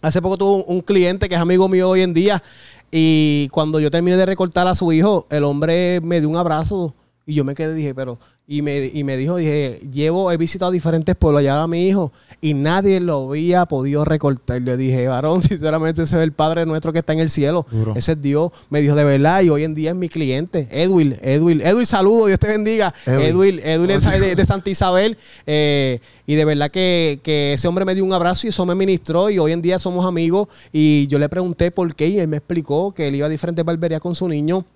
hace poco tuve un, un cliente que es amigo mío hoy en día y cuando yo terminé de recortar a su hijo, el hombre me dio un abrazo y yo me quedé dije, pero y me, y me dijo, dije, llevo, he visitado diferentes pueblos allá a mi hijo y nadie lo había podido recortar. Yo dije, varón, sinceramente ese es el Padre nuestro que está en el cielo. Duro. Ese es Dios. Me dijo, de verdad, y hoy en día es mi cliente. Edwin, Edwin, Edwin, saludo, Dios te bendiga. Edwin. Edwin, Edwin es de, de Santa Isabel. eh, y de verdad que, que ese hombre me dio un abrazo y eso me ministró. Y hoy en día somos amigos. Y yo le pregunté por qué y él me explicó que él iba a diferentes barberías con su niño.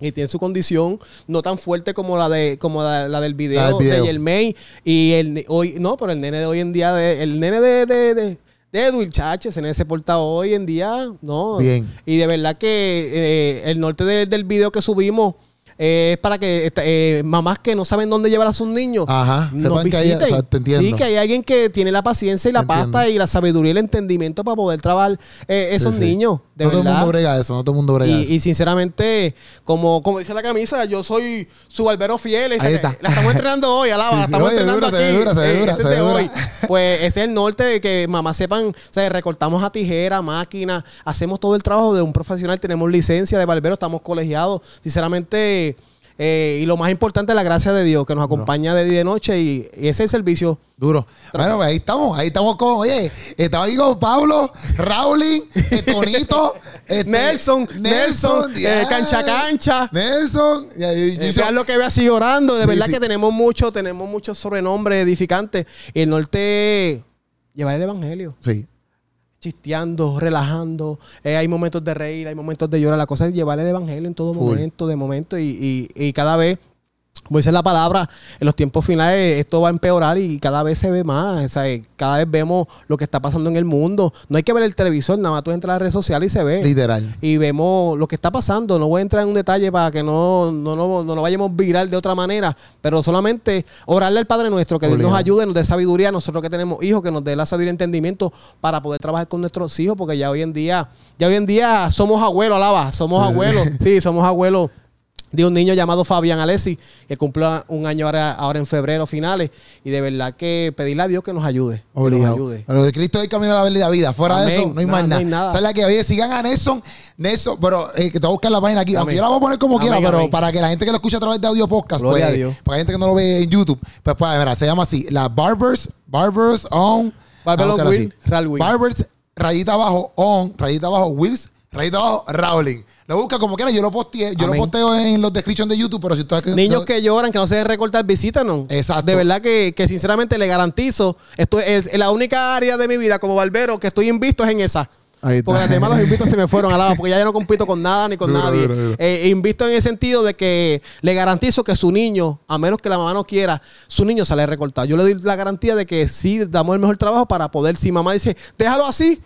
Y tiene su condición no tan fuerte como la de como la, la del video, La del video. de. Y el hoy, no, pero el nene de hoy en día, de- el nene de, de, de, de Edwin, chacho, ese nene se porta hoy en día, no. Bien. Y de verdad que eh, el norte de- del video que subimos eh, es para que eh, mamás que no saben dónde llevar a sus niños Ajá, nos sepan que hay- visiten. o sea, te entiendo. Sí, que hay alguien que tiene la paciencia y la Entiendo. pasta y la sabiduría y el entendimiento para poder trabajar eh, esos Sí, sí. niños. De no todo el verdad. mundo brega eso, no todo el mundo brega eso. Y, y sinceramente, como, como dice la camisa, yo soy su barbero fiel. Ahí está. La estamos entrenando hoy, alaba, la estamos oye, entrenando dura, se aquí. ve dura, se Eh, dura, ese se de hoy. Pues ese es el norte de que mamá sepan, o sea, recortamos a tijera, máquina, hacemos todo el trabajo de un profesional, tenemos licencia de barbero, estamos colegiados. Sinceramente, eh, y lo más importante es la gracia de Dios que nos acompaña de día y de noche y, y ese es el servicio. Duro. Bueno, pues ahí estamos, ahí estamos con, oye, estaba ahí con Pablo, Raulín, eh, Tonito, este, Nelson, Nelson, eh, cancha cancha. Nelson, y Eh, yo- lo que ve así orando. De Sí, verdad sí. que tenemos mucho, tenemos muchos sobrenombres edificantes. El norte, llevar el evangelio. sí, Chisteando, relajando. Eh, hay momentos de reír, hay momentos de llorar. La cosa es llevar el evangelio en todo Full. momento, de momento. Y, y- y cada vez, como dice la palabra, en los tiempos finales esto va a empeorar y cada vez se ve más. Cada vez vemos lo que está pasando en el mundo. No hay que ver el televisor, nada más tú entras a las redes sociales y se ve literal. y vemos lo que está pasando. No voy a entrar en un detalle para que no, no, no, no lo vayamos viral de otra manera, pero solamente orarle al Padre nuestro, que Dios nos ayude, nos dé sabiduría, nosotros que tenemos hijos, que nos dé la sabiduría y entendimiento para poder trabajar con nuestros hijos, porque ya hoy en día, ya hoy en día somos abuelos, alaba, somos abuelos, sí, somos abuelos de un niño llamado Fabián Alessi, que cumple un año ahora, ahora en febrero finales. Y de verdad que pedirle a Dios que nos ayude. Que nos Obligado. ayude. Pero de Cristo hay camino a la verdad vida. Fuera de eso, no hay Nada, más no nada. hay nada. ¿Sabes la que? Oye, sigan a Nelson. Nelson, pero eh, que te voy a buscar la página aquí. Aunque Amén. yo la voy a poner como Amén, quiera, pero para que la gente que lo escucha a través de audio podcast, pues, a Dios. para la gente que no lo ve en YouTube, pues, pues mira, se llama así. La Barbers, Barbers on. Barbers on Will. Barbers, rayita abajo, on, rayita abajo, Wills, rayita abajo, Rowling. Lo busca como quiera, yo lo posteé, yo Amén. lo posteo en los descriptions de YouTube, pero si tú Niños que lloran, que no se deben recortar, visítanos. Exacto. De verdad que, que sinceramente le garantizo, esto es, es la única área de mi vida como barbero que estoy invisto es en esa. Porque las demás los invitos se me fueron al lado, porque ya yo no compito con nada ni con Duro, nadie. duro, duro. Eh, invisto en el sentido de que le garantizo que su niño, a menos que la mamá no quiera, su niño sale recortado. Yo le doy la garantía de que sí damos el mejor trabajo para poder, si mamá dice, déjalo así,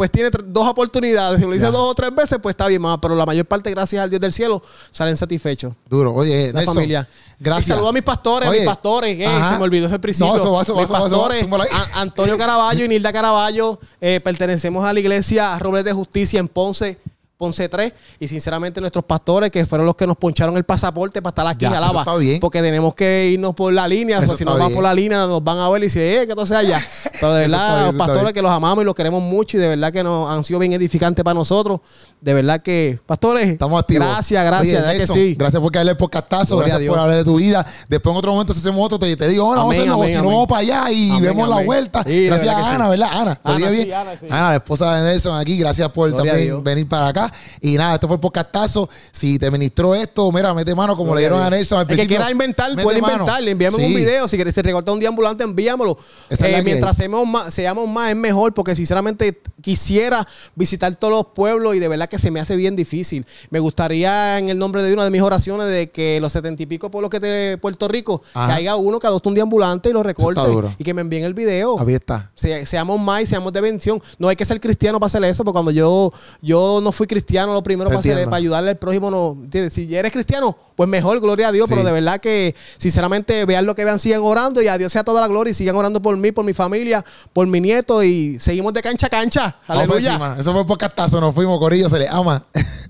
pues tiene dos oportunidades. Si lo dice dos o tres veces, pues está bien, mamá. Pero la mayor parte, gracias al Dios del cielo, salen satisfechos. Duro, oye, La Nelson, familia. Gracias. Y saludo a mis pastores, Oye, mis pastores. eh, se me olvidó ese principio. No, eso va, eso va, mis eso pastores. A- Antonio Caraballo y Nilda Caraballo, eh, pertenecemos a la iglesia Robles de Justicia en Ponce. Ponce 3 y sinceramente nuestros pastores que fueron los que nos poncharon el pasaporte para estar aquí Ya, en Alaba está bien. porque tenemos que irnos por la línea Eso porque si está no vamos por la línea nos van a ver y decir eh, que todo sea allá pero de verdad los pastores bien. que los amamos y los queremos mucho y de verdad que nos han sido bien edificantes para nosotros de verdad que pastores Estamos activos. gracias gracias Oye, que sí Gracias por caerle el podcastazo. Gloria Gracias por hablar de tu vida. Después en otro momento, si hacemos otro, te, te digo, bueno, vamos a hacerlo. si no, vamos para allá y Amén, vemos la vuelta. Sí, gracias a Ana, sí. ¿verdad? Ana, ¿lo Ana, bien? Ana, la esposa de Nelson aquí. Gracias por Gloria también venir para acá. Y nada, esto fue el podcastazo. Si te ministró esto, mira, mete mano como le dieron a. Nelson al El que quiera inventar, puede inventar. Envíame Sí. un video. Si quieres se recorta un día ambulante, envíamelo. Eh, mientras seamos más, seamos más, es mejor. Porque sinceramente quisiera visitar todos los pueblos y de verdad que se me hace bien difícil. Me gustaría, en el nombre de una de mis oraciones, de que los setenta y pico pueblos que de Puerto Rico, Ajá. que haya uno que adopte un día ambulante y lo recorte. Y que me envíen el video. Ahí está. Se- seamos más y seamos de bendición. No hay que ser cristiano para hacer eso, porque cuando yo, yo no fui cristiano, lo primero Te para, hacer, para ayudarle al prójimo, no. ¿entiendes? Si eres cristiano, pues mejor, gloria a Dios. Sí. Pero de verdad que, sinceramente, vean lo que vean, sigan orando y a Dios sea toda la gloria y sigan orando por mí, por mi familia, por mi nieto y seguimos de cancha a cancha. Por Aleluya. Eso fue el podcastazo. Nos fuimos, Corillo. Se le ama.